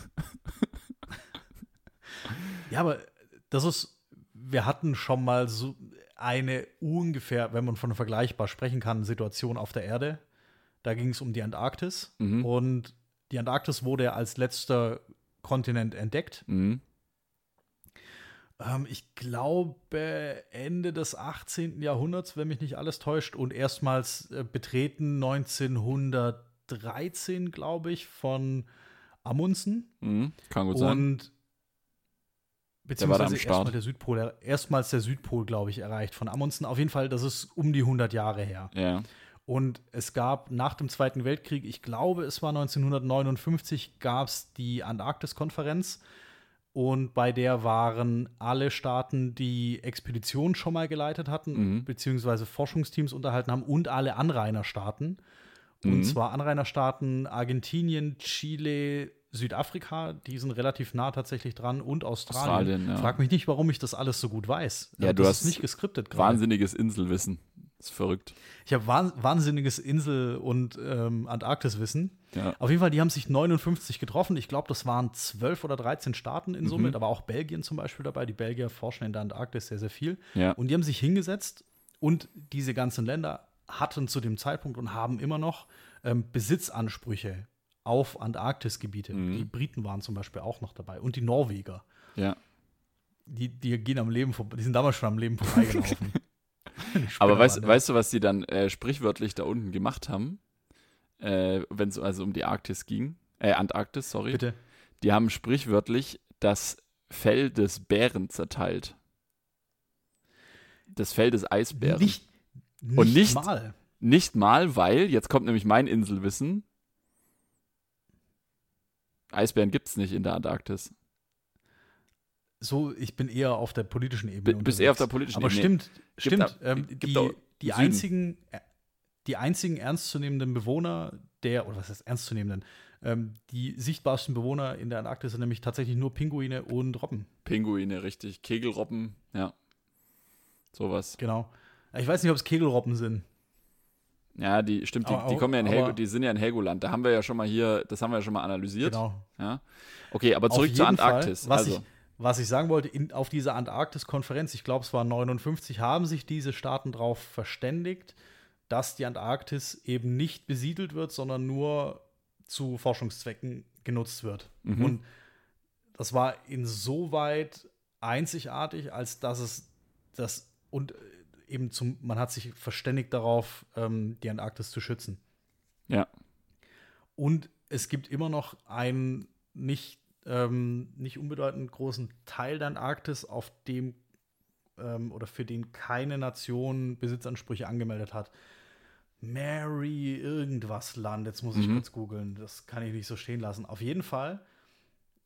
ja, aber das ist, wir hatten schon mal so eine ungefähr, wenn man von vergleichbar sprechen kann, Situation auf der Erde. Da ging es um die Antarktis mhm. und die Antarktis wurde als letzter Kontinent entdeckt. Mhm. Ähm, ich glaube Ende des 18. Jahrhunderts, wenn mich nicht alles täuscht, und erstmals äh, betreten 1913, glaube ich, von Amundsen. Mhm. Kann gut und sein. Beziehungsweise erstmal der Südpol, erstmals der Südpol, glaube ich, erreicht von Amundsen. Auf jeden Fall, das ist um die 100 Jahre her. Ja. Und es gab nach dem Zweiten Weltkrieg, ich glaube, es war 1959, gab es die Antarktis-Konferenz. Und bei der waren alle Staaten, die Expeditionen schon mal geleitet hatten, mhm. beziehungsweise Forschungsteams unterhalten haben, und alle Anrainerstaaten. Und mhm. zwar Anrainerstaaten Argentinien, Chile, Südafrika, die sind relativ nah tatsächlich dran und Australien. Australien ja. Frag mich nicht, warum ich das alles so gut weiß. Ja, du das hast nicht geskriptet gerade. Wahnsinniges Inselwissen. Das ist verrückt. Ich habe wahnsinniges Insel- und ähm, Antarktiswissen. Ja. Auf jeden Fall, die haben sich 59 getroffen. Ich glaube, das waren 12 oder 13 Staaten in Summe. Mhm. War auch Belgien zum Beispiel dabei. Die Belgier forschen in der Antarktis sehr, sehr viel. Ja. Und die haben sich hingesetzt und diese ganzen Länder hatten zu dem Zeitpunkt und haben immer noch ähm, Besitzansprüche auf Antarktisgebiete. Mhm. Die Briten waren zum Beispiel auch noch dabei und die Norweger. Ja. Die, die gehen am Leben vorbei, die sind damals schon am Leben vorbeigelaufen. Aber weißt, weißt du, was die dann äh, sprichwörtlich da unten gemacht haben? Äh, Wenn es also um die Arktis ging. Äh, Antarktis, sorry. Bitte. Die haben sprichwörtlich das Fell des Bären zerteilt. Das Fell des Eisbären. Nicht, nicht Und nicht mal. Nicht mal, weil, jetzt kommt nämlich mein Inselwissen, Eisbären gibt es nicht in der Antarktis. So, ich bin eher auf der politischen Ebene. B bist eher auf der politischen Aber Ebene. Aber stimmt, stimmt. Ähm, die, die einzigen, äh, die einzigen ernstzunehmenden Bewohner der, oder was heißt ernstzunehmenden, ähm, die sichtbarsten Bewohner in der Antarktis sind nämlich tatsächlich nur Pinguine und Robben. Pinguine, richtig. Kegelrobben, ja. Sowas. Genau. Ich weiß nicht, ob es Kegelrobben sind. Ja, die stimmt, die, die kommen ja in Helgo, die sind ja in Helgoland. Da haben wir ja schon mal hier, das haben wir ja schon mal analysiert. Genau. Ja. Okay, aber zurück zur Antarktis. Fall, was, also. ich, was ich sagen wollte, in, auf dieser Antarktis-Konferenz, ich glaube, es war 59, haben sich diese Staaten darauf verständigt, dass die Antarktis eben nicht besiedelt wird, sondern nur zu Forschungszwecken genutzt wird. Mhm. Und das war insoweit einzigartig, als dass es das und eben zum, man hat sich verständigt darauf, ähm, die Antarktis zu schützen. Ja. Und es gibt immer noch einen nicht, ähm, nicht unbedeutend großen Teil der Antarktis, auf dem ähm, oder für den keine Nation Besitzansprüche angemeldet hat. Mary irgendwas Land, jetzt muss ich Mhm. kurz googeln, das kann ich nicht so stehen lassen. Auf jeden Fall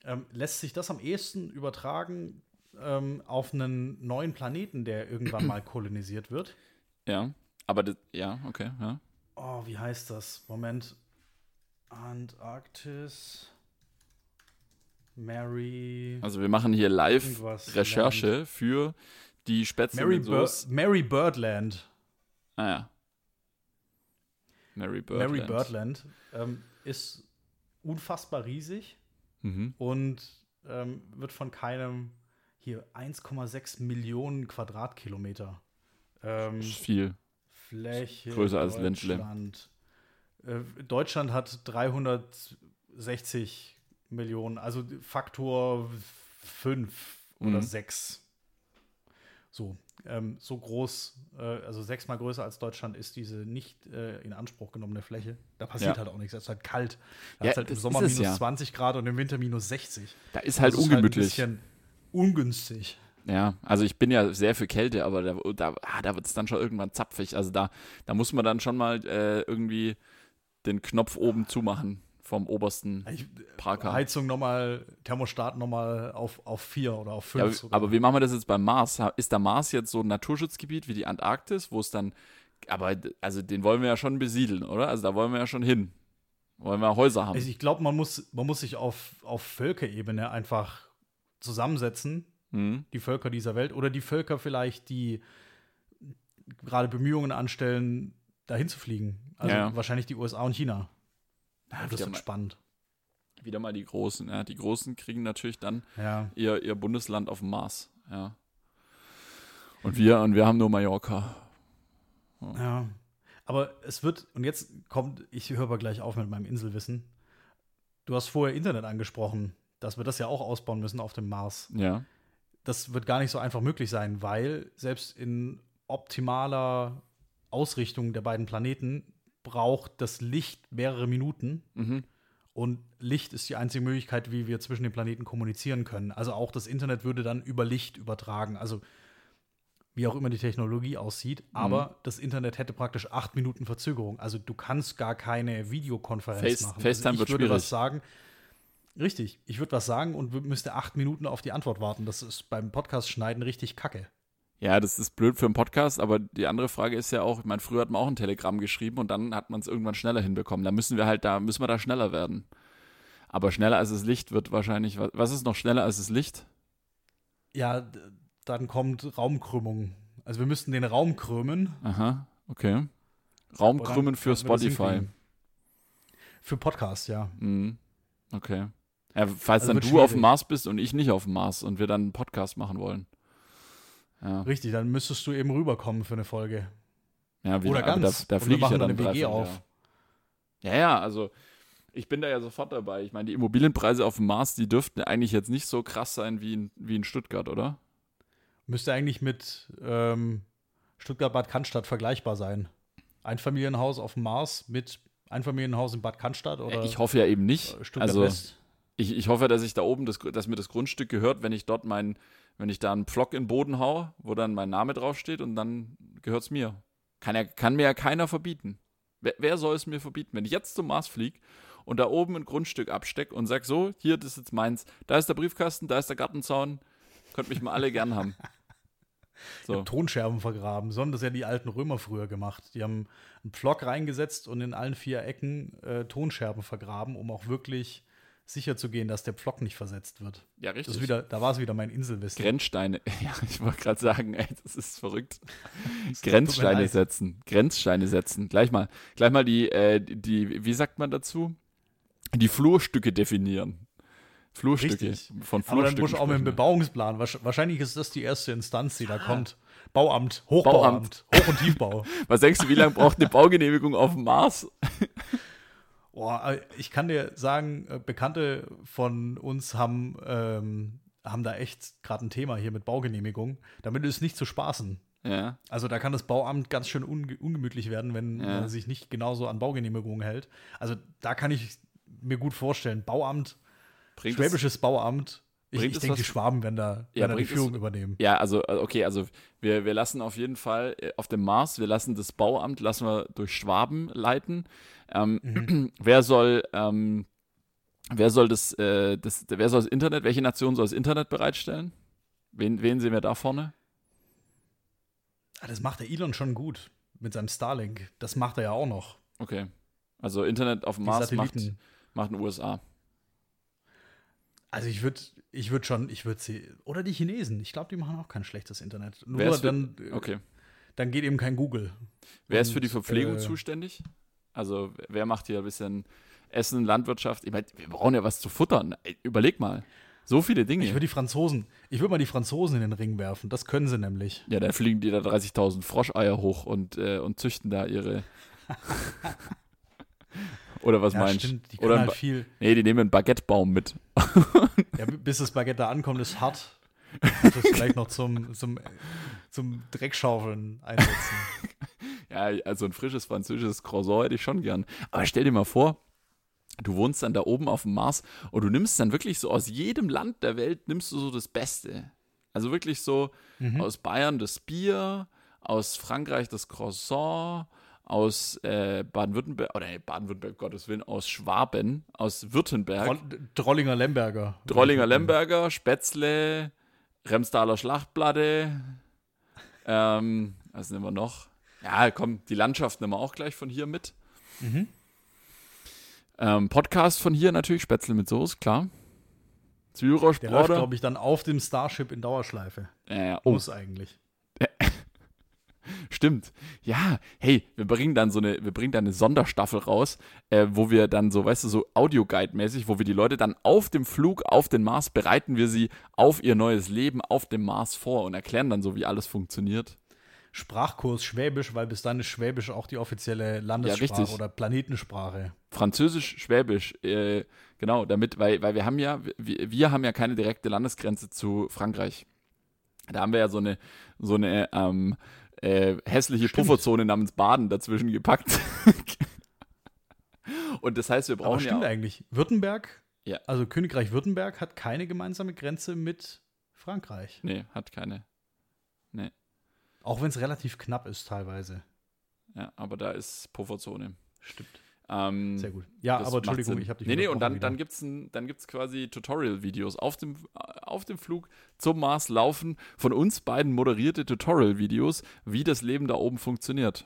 ähm, lässt sich das am ehesten übertragen ähm, auf einen neuen Planeten, der irgendwann mal kolonisiert wird. Ja. Aber das, ja, okay, ja. Oh, wie heißt das? Moment. Antarktis. Mary. Also wir machen hier live Recherche für die Spätzle Mary, Soße. Mary Birdland. Ah ja. Mary Birdland. Mary Birdland ähm, ist unfassbar riesig Mhm. und ähm, wird von keinem hier 1,6 Millionen Quadratkilometer ähm, Ist viel. Fläche. Größer als Ländle. Deutschland. Äh, Deutschland hat 360 Millionen, also Faktor 5 oder Mhm. 6. So, ähm, so groß, äh, also sechsmal größer als Deutschland ist diese nicht äh, in Anspruch genommene Fläche. Da passiert Ja. halt auch nichts, es ist halt kalt. Da Ja, ist halt im Sommer minus ja. 20 Grad und im Winter minus 60. Da ist halt Das ist ungemütlich. ein bisschen ungünstig. Ja, also ich bin ja sehr für Kälte, aber da, da, ah, da wird es dann schon irgendwann zapfig. Also da, da muss man dann schon mal äh, irgendwie den Knopf oben zumachen vom obersten Ich, Parker. Heizung nochmal, Thermostat nochmal auf, auf 4 oder auf 5. Ja, aber wie machen wir das jetzt beim Mars? Ist der Mars jetzt so ein Naturschutzgebiet wie die Antarktis, wo es dann, aber also den wollen wir ja schon besiedeln, oder? Also da wollen wir ja schon hin. Wollen wir Häuser haben. Also ich glaube, man muss, man muss sich auf, auf Völkerebene einfach zusammensetzen, Mhm. die Völker dieser Welt, oder die Völker vielleicht, die gerade Bemühungen anstellen, dahin zu fliegen. Also ja. wahrscheinlich die USA und China. Ja, das wird spannend. Wieder mal die Großen. Ja, die Großen kriegen natürlich dann Ja. ihr, ihr Bundesland auf dem Mars. Ja. Und wir, und wir haben nur Mallorca. ja. Aber es wird, und jetzt kommt, ich höre aber gleich auf mit meinem Inselwissen. Du hast vorher Internet angesprochen, dass wir das ja auch ausbauen müssen auf dem Mars. Ja. das wird gar nicht so einfach möglich sein, weil selbst in optimaler Ausrichtung der beiden Planeten braucht das Licht mehrere Minuten. Mhm. Und Licht ist die einzige Möglichkeit, wie wir zwischen den Planeten kommunizieren können. Also auch das Internet würde dann über Licht übertragen. Also wie auch immer die Technologie aussieht. Aber das Internet hätte praktisch acht Minuten Verzögerung. Also du kannst gar keine Videokonferenz Face- machen. FaceTime also ich würde schwierig. was sagen. Richtig, ich würde was sagen und müsste acht Minuten auf die Antwort warten. Das ist beim Podcast schneiden richtig kacke. Ja, das ist blöd für einen Podcast, aber die andere Frage ist ja auch, ich meine, früher hat man auch ein Telegramm geschrieben und dann hat man es irgendwann schneller hinbekommen. Da müssen wir halt, da müssen wir da schneller werden. Aber schneller als das Licht wird wahrscheinlich, was, ist noch schneller als das Licht? Ja, dann kommt Raumkrümmung. Also wir müssten den Raum krümmen. Aha, okay. Raumkrümmen für Spotify. Für Podcast, ja. Mhm. Okay. Ja, falls Also dann du auf dem. Mars bist und ich nicht auf dem Mars und wir dann einen Podcast machen wollen. Ja, Richtig, dann müsstest du eben rüberkommen für eine Folge. ja wie, Oder ganz. Da, da fliege ich ja dann eine WG auf. Jahr. Ja, ja, also ich bin da ja sofort dabei. Ich meine, die Immobilienpreise auf dem Mars, die dürften eigentlich jetzt nicht so krass sein wie in, wie in Stuttgart, oder? Müsste eigentlich mit ähm, Stuttgart-Bad Cannstatt vergleichbar sein. Einfamilienhaus auf dem Mars mit Einfamilienhaus in Bad Cannstatt oder ich hoffe ja eben nicht. äh, Stuttgart Also West. Ich, ich hoffe, dass ich da oben, das, dass mir das Grundstück gehört, wenn ich dort mein, wenn ich da einen Pflock in den Boden hau, wo dann mein Name draufsteht und dann gehört es mir. Kann, ja, kann mir ja keiner verbieten. Wer, wer soll es mir verbieten? Wenn ich jetzt zum Mars fliege und da oben ein Grundstück abstecke und sag so, hier, das ist jetzt meins, da ist der Briefkasten, da ist der Gartenzaun, könnt mich mal alle gern haben. So. Tonscherben vergraben, sondern das ja die alten Römer früher gemacht. Die haben einen Pflock reingesetzt und in allen vier Ecken äh, Tonscherben vergraben, um auch wirklich sicher zu gehen, dass der Pflock nicht versetzt wird. Ja, Das richtig. ist wieder, da war es wieder mein Inselwissen. Grenzsteine. Ja, ich wollte gerade sagen, ey, das ist verrückt. mir Grenzsteine setzen. Grenzsteine setzen. Gleich mal, gleich mal die, äh, die, wie sagt man dazu? Die Flurstücke definieren. Flurstücke. Richtig. Von Aber dann Flurstücken. muss auch mit dem. Bebauungsplan. Wahrsch- Wahrscheinlich ist das die erste Instanz, die da kommt. Bauamt, Hochbauamt, Hoch- und Tiefbau. Was denkst du, wie lange braucht eine Baugenehmigung auf dem Mars? Boah, ich kann dir sagen, äh, Bekannte von uns haben, ähm, haben da echt gerade ein Thema hier mit Baugenehmigung. Damit ist nicht zu spaßen. Ja. Also da kann das Bauamt ganz schön unge ungemütlich werden, wenn ja. man sich nicht genauso an Baugenehmigungen hält. Also da kann ich mir gut vorstellen, Bauamt, Bringt schwäbisches Bauamt, ich, ich denke, die Schwaben werden da, ja, werden die Führung es, übernehmen. Ja, also, äh, okay, also wir, wir lassen auf jeden Fall äh, auf dem Mars, wir lassen das Bauamt, lassen wir durch Schwaben leiten. Ähm, mhm. Wer soll, ähm, wer soll das, äh, das, wer soll das Internet, welche Nation soll das Internet bereitstellen? Wen, wen sehen wir da vorne? Ah, das macht der Elon schon gut mit seinem Starlink. Das macht er ja auch noch. Okay. Also Internet auf dem Mars macht, macht den USA. Also ich würde ich würd schon, ich würde sie, oder die Chinesen, ich glaube, die machen auch kein schlechtes Internet. Nur dann, für, okay. dann geht eben kein Google. Wer ist für die Verpflegung äh, zuständig? Also wer macht hier ein bisschen Essen, Landwirtschaft? Ich meine, wir brauchen ja was zu futtern. Überleg mal. So viele Dinge. Ich würde die Franzosen, ich würde mal die Franzosen in den Ring werfen. Das können sie nämlich. Ja, dann fliegen die da 30.000 Froscheier hoch und, äh, und züchten da ihre. Oder was ja, meinst du? Die Oder halt viel. Nee, die nehmen einen Baguettebaum mit. ja, bis das Baguette da ankommt, ist hart. Das vielleicht noch zum, zum, zum Dreckschaufeln einsetzen. ja, also ein frisches französisches Croissant hätte ich schon gern. Aber stell dir mal vor, du wohnst dann da oben auf dem Mars und du nimmst dann wirklich so aus jedem Land der Welt, nimmst du so das Beste. Also wirklich so mhm. aus Bayern das Bier, aus Frankreich das Croissant, aus äh, Baden-Württemberg, oder nee, Baden-Württemberg, Gottes Willen, aus Schwaben, aus Württemberg. Drollinger Lemberger. Drollinger Lemberger, Spätzle, Remstaler Schlachtplatte. Ähm, was nehmen wir noch? Ja, komm, die Landschaft nehmen wir auch gleich von hier mit. Mhm. Ähm, Podcast von hier natürlich, Spätzle mit Soße, klar. Zyrosch, Der läuft, glaube ich, dann auf dem Starship in Dauerschleife. Ja, ja. Oh. Muss eigentlich. Stimmt. Ja, hey, wir bringen dann so eine, wir bringen dann eine Sonderstaffel raus, äh, wo wir dann so, weißt du, so Audioguide-mäßig, wo wir die Leute dann auf dem Flug auf den Mars bereiten wir sie auf ihr neues Leben auf dem Mars vor und erklären dann so, wie alles funktioniert. Sprachkurs Schwäbisch, weil bis dann ist Schwäbisch auch die offizielle Landessprache ja, oder Planetensprache. Französisch, Schwäbisch, äh, genau, damit, weil, weil wir haben ja, wir, wir haben ja keine direkte Landesgrenze zu Frankreich. Da haben wir ja so eine, so eine, ähm, äh, hässliche Stimmt. Pufferzone namens Baden dazwischen gepackt. Und das heißt, wir brauchen Aber stimmt ja eigentlich. Württemberg, ja. also Königreich Württemberg hat keine gemeinsame Grenze mit Frankreich. Nee, hat keine. Nee. Auch wenn es relativ knapp ist teilweise. Ja, aber da ist Pufferzone. Stimmt. Ähm, Sehr gut. Ja, aber Entschuldigung, ich habe dich Nee, nee, und dann, dann gibt es dann gibt's quasi Tutorial-Videos auf dem, auf dem Flug zum Mars laufen, von uns beiden moderierte Tutorial-Videos, wie das Leben da oben funktioniert.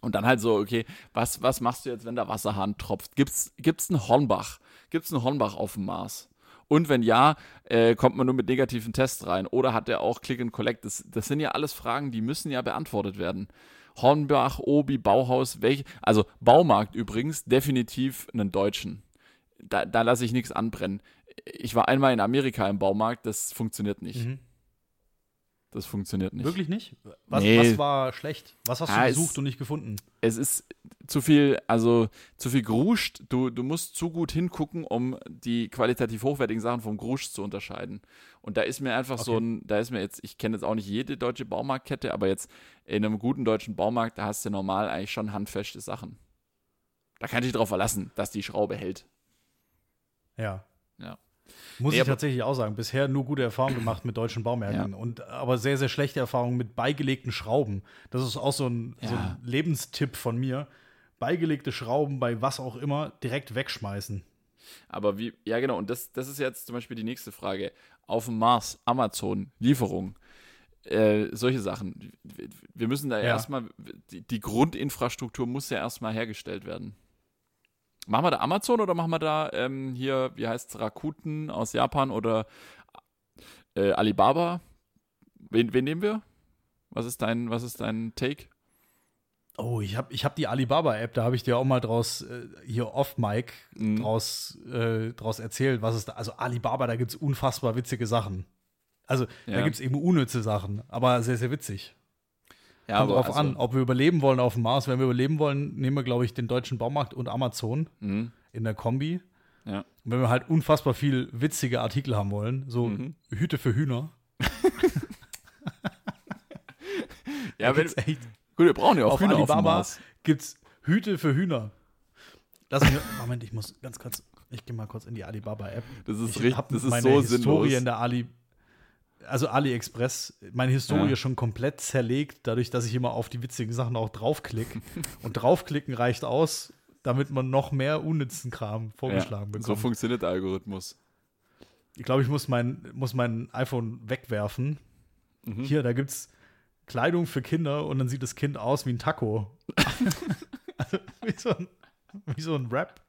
Und dann halt so, okay, was, was machst du jetzt, wenn der Wasserhahn tropft? Gibt's, gibt's einen Hornbach? Gibt's einen Hornbach auf dem Mars? Und wenn ja, äh, kommt man nur mit negativen Tests rein? Oder hat er auch Click and Collect? Das, das sind ja alles Fragen, die müssen ja beantwortet werden. Hornbach, Obi, Bauhaus, welche, also Baumarkt übrigens, definitiv einen deutschen. Da, da lasse ich nichts anbrennen. Ich war einmal in Amerika im Baumarkt, das funktioniert nicht. Mhm. Das funktioniert nicht. Wirklich nicht? Was, nee. was war schlecht? Was hast ja, du gesucht es, und nicht gefunden? Es ist zu viel, also zu viel Gruscht. Du, du musst zu gut hingucken, um die qualitativ hochwertigen Sachen vom Gruscht zu unterscheiden. Und da ist mir einfach okay. so ein, da ist mir jetzt, ich kenne jetzt auch nicht jede deutsche Baumarktkette, aber jetzt in einem guten deutschen Baumarkt, da hast du normal eigentlich schon handfeste Sachen. Da kann ich dich drauf verlassen, dass die Schraube hält. Ja. Ja. Muss nee, ich tatsächlich auch sagen. Bisher nur gute Erfahrungen gemacht mit deutschen Baumärkten. Ja. Und, aber sehr, sehr schlechte Erfahrungen mit beigelegten Schrauben. Das ist auch so ein, ja. so ein Lebenstipp von mir. Beigelegte Schrauben bei was auch immer direkt wegschmeißen. Aber wie, ja genau, und das, das ist jetzt zum Beispiel die nächste Frage. Auf dem Mars, Amazon, Lieferung, äh, solche Sachen. Wir müssen da ja. erstmal, die, die Grundinfrastruktur muss ja erstmal hergestellt werden. Machen wir da Amazon oder machen wir da ähm, hier, wie heißt es, Rakuten aus Japan oder äh, Alibaba? Wen, wen nehmen wir? Was ist dein, was ist dein Take? Oh, ich habe ich hab die Alibaba-App, da habe ich dir auch mal draus, äh, hier off-Mic, mhm. draus, äh, draus erzählt, was ist da. Also Alibaba, da gibt es unfassbar witzige Sachen. Also ja. da gibt es eben unnütze Sachen, aber sehr, sehr witzig. Ja, Kommt drauf also, an, ob wir überleben wollen auf dem Mars. Wenn wir überleben wollen, nehmen wir, glaube ich, den deutschen Baumarkt und Amazon mhm. in der Kombi. Ja. Und wenn wir halt unfassbar viel witzige Artikel haben wollen, so mhm. Hüte für Hühner. ja, wenn, echt, gut, wir brauchen ja auch auf Hühner Alibaba auf dem Mars. gibt's Hüte für Hühner. Lass mich, Moment, ich muss ganz kurz, ich gehe mal kurz in die Alibaba-App. Das ist ich richtig, das ist meine so Historie sinnlos. in der Ali, also AliExpress, meine Historie ja. schon komplett zerlegt, dadurch, dass ich immer auf die witzigen Sachen auch draufklicke. Und draufklicken reicht aus, damit man noch mehr unnützen Kram vorgeschlagen ja, bekommt. So funktioniert der Algorithmus. Ich glaube, ich muss mein, muss mein iPhone wegwerfen. Mhm. Hier, da gibt es Kleidung für Kinder und dann sieht das Kind aus wie ein Taco. also, wie so ein, wie so ein Rap.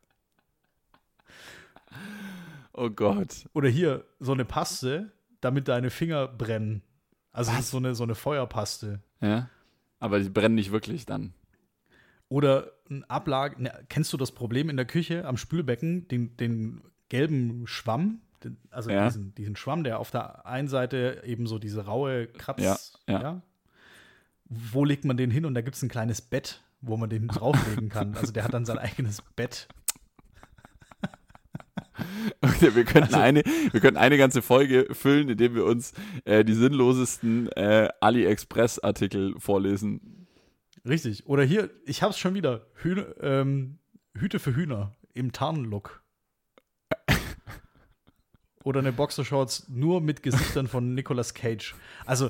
Oh Gott. Oder hier, so eine Paste, damit deine Finger brennen. Also das ist so eine, so eine Feuerpaste. Ja. Aber die brennen nicht wirklich dann. Oder ein Ablage. Ne, kennst du das Problem in der Küche am Spülbecken, den, den gelben Schwamm? Den, also ja. diesen, diesen Schwamm, der auf der einen Seite eben so diese raue Kratz. Ja, ja. ja? Wo legt man den hin? Und da gibt es ein kleines Bett, wo man den drauflegen kann. Also der hat dann sein eigenes Bett. Wir könnten, also, eine, wir könnten eine ganze Folge füllen, indem wir uns äh, die sinnlosesten äh, AliExpress-Artikel vorlesen. Richtig. Oder hier, ich hab's schon wieder. Hühner, ähm, Hüte für Hühner im Tarnlook. Oder eine Boxershorts nur mit Gesichtern von Nicolas Cage. Also,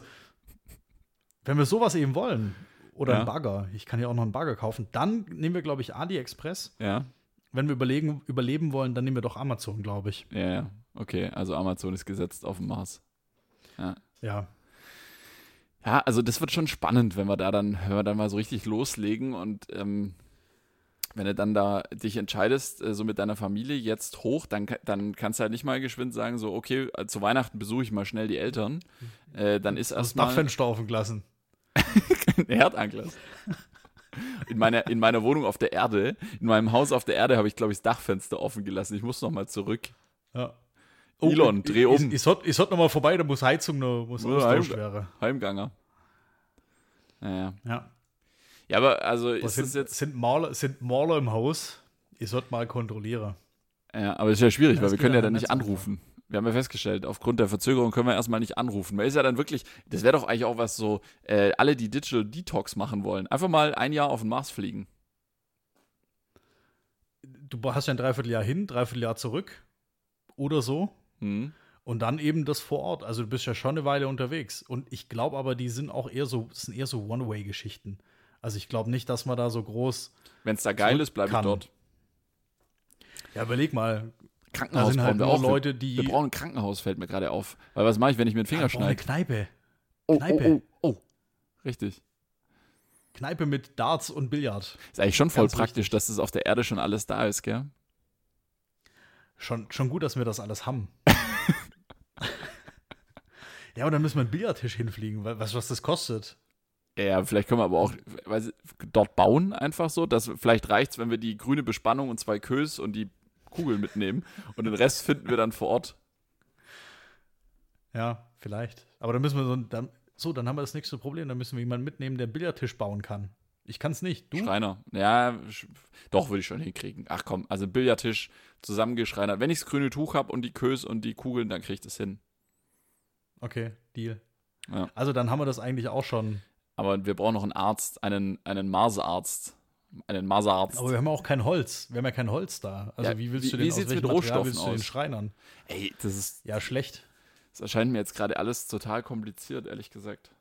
wenn wir sowas eben wollen, oder ja. ein Bagger, ich kann ja auch noch einen Bagger kaufen, dann nehmen wir, glaube ich, AliExpress. Ja wenn wir überlegen, überleben wollen, dann nehmen wir doch Amazon, glaube ich. Ja, ja. Okay, also Amazon ist gesetzt auf dem Mars. Ja. Ja. Ja, also das wird schon spannend, wenn wir da dann, wenn wir dann mal so richtig loslegen und ähm, wenn du dann da dich entscheidest, äh, so mit deiner Familie jetzt hoch, dann, dann kannst du halt nicht mal geschwind sagen, so, okay, äh, zu Weihnachten besuche ich mal schnell die Eltern. Äh, dann ist erstmal. Das Dachfenster offen gelassen. Herd angelassen in meiner, in meiner Wohnung auf der Erde, in meinem Haus auf der Erde habe ich, glaube ich, das Dachfenster offen gelassen. Ich muss noch mal zurück. Ja. Oh, Elon, dreh um. Ich, ich, sollte ich sollt noch mal vorbei, da muss Heizung noch muss austauscht werden. Heimganger. Naja. Ja. Ja, aber also ist sind, jetzt. Sind Maler, sind Maler im Haus? Ich sollte mal kontrollieren. Ja, aber es ist ja schwierig, ja, weil wir können ja dann nicht anrufen wir haben ja festgestellt, aufgrund der Verzögerung können wir erstmal nicht anrufen. Man ist ja dann wirklich, das wäre doch eigentlich auch was so, äh, alle, die Digital Detox machen wollen, einfach mal ein Jahr auf den Mars fliegen. Du hast ja ein Dreivierteljahr hin, Dreivierteljahr zurück oder so. Mhm. Und dann eben das vor Ort. Also du bist ja schon eine Weile unterwegs. Und ich glaube aber, die sind auch eher so, das sind eher so One-Way-Geschichten. Also ich glaube nicht, dass man da so groß. Wenn es da geil ist, bleibe ich dort. Ja, überleg mal, Krankenhaus da sind halt wir auch. Leute, die. Wir brauchen ein Krankenhaus, fällt mir gerade auf. Weil was mache ich, wenn ich mir den Finger ja, schneide? Eine Kneipe. Oh, Kneipe. Oh, oh, oh. Richtig. Kneipe mit Darts und Billard. Ist eigentlich schon voll Ganz praktisch, richtig. dass das auf der Erde schon alles da ist, gell? Schon, schon gut, dass wir das alles haben. ja, aber dann müssen wir einen Billardtisch hinfliegen. Du, was das kostet? Ja, vielleicht können wir aber auch weiß, dort bauen, einfach so. Dass, vielleicht reicht es, wenn wir die grüne Bespannung und zwei Kös und die Kugeln mitnehmen und den Rest finden wir dann vor Ort. Ja, vielleicht. Aber dann müssen wir so, dann, so, dann haben wir das nächste Problem. Dann müssen wir jemanden mitnehmen, der Billardtisch bauen kann. Ich kann es nicht. Du? Schreiner. Ja, doch, würde ich schon hinkriegen. Ach komm, also Billardtisch zusammengeschreinert. Wenn ich das grüne Tuch habe und die Kös und die Kugeln, dann kriege ich das hin. Okay, Deal. Ja. Also dann haben wir das eigentlich auch schon. Aber wir brauchen noch einen Arzt, einen, einen Marsarzt einen Maserarzt. Aber wir haben auch kein Holz. Wir haben ja kein Holz da. Also ja, wie willst wie, du den wie aus mit Rohstoffen willst du aus? den Schreinern? Ey, das ist ja schlecht. Das erscheint mir jetzt gerade alles total kompliziert, ehrlich gesagt.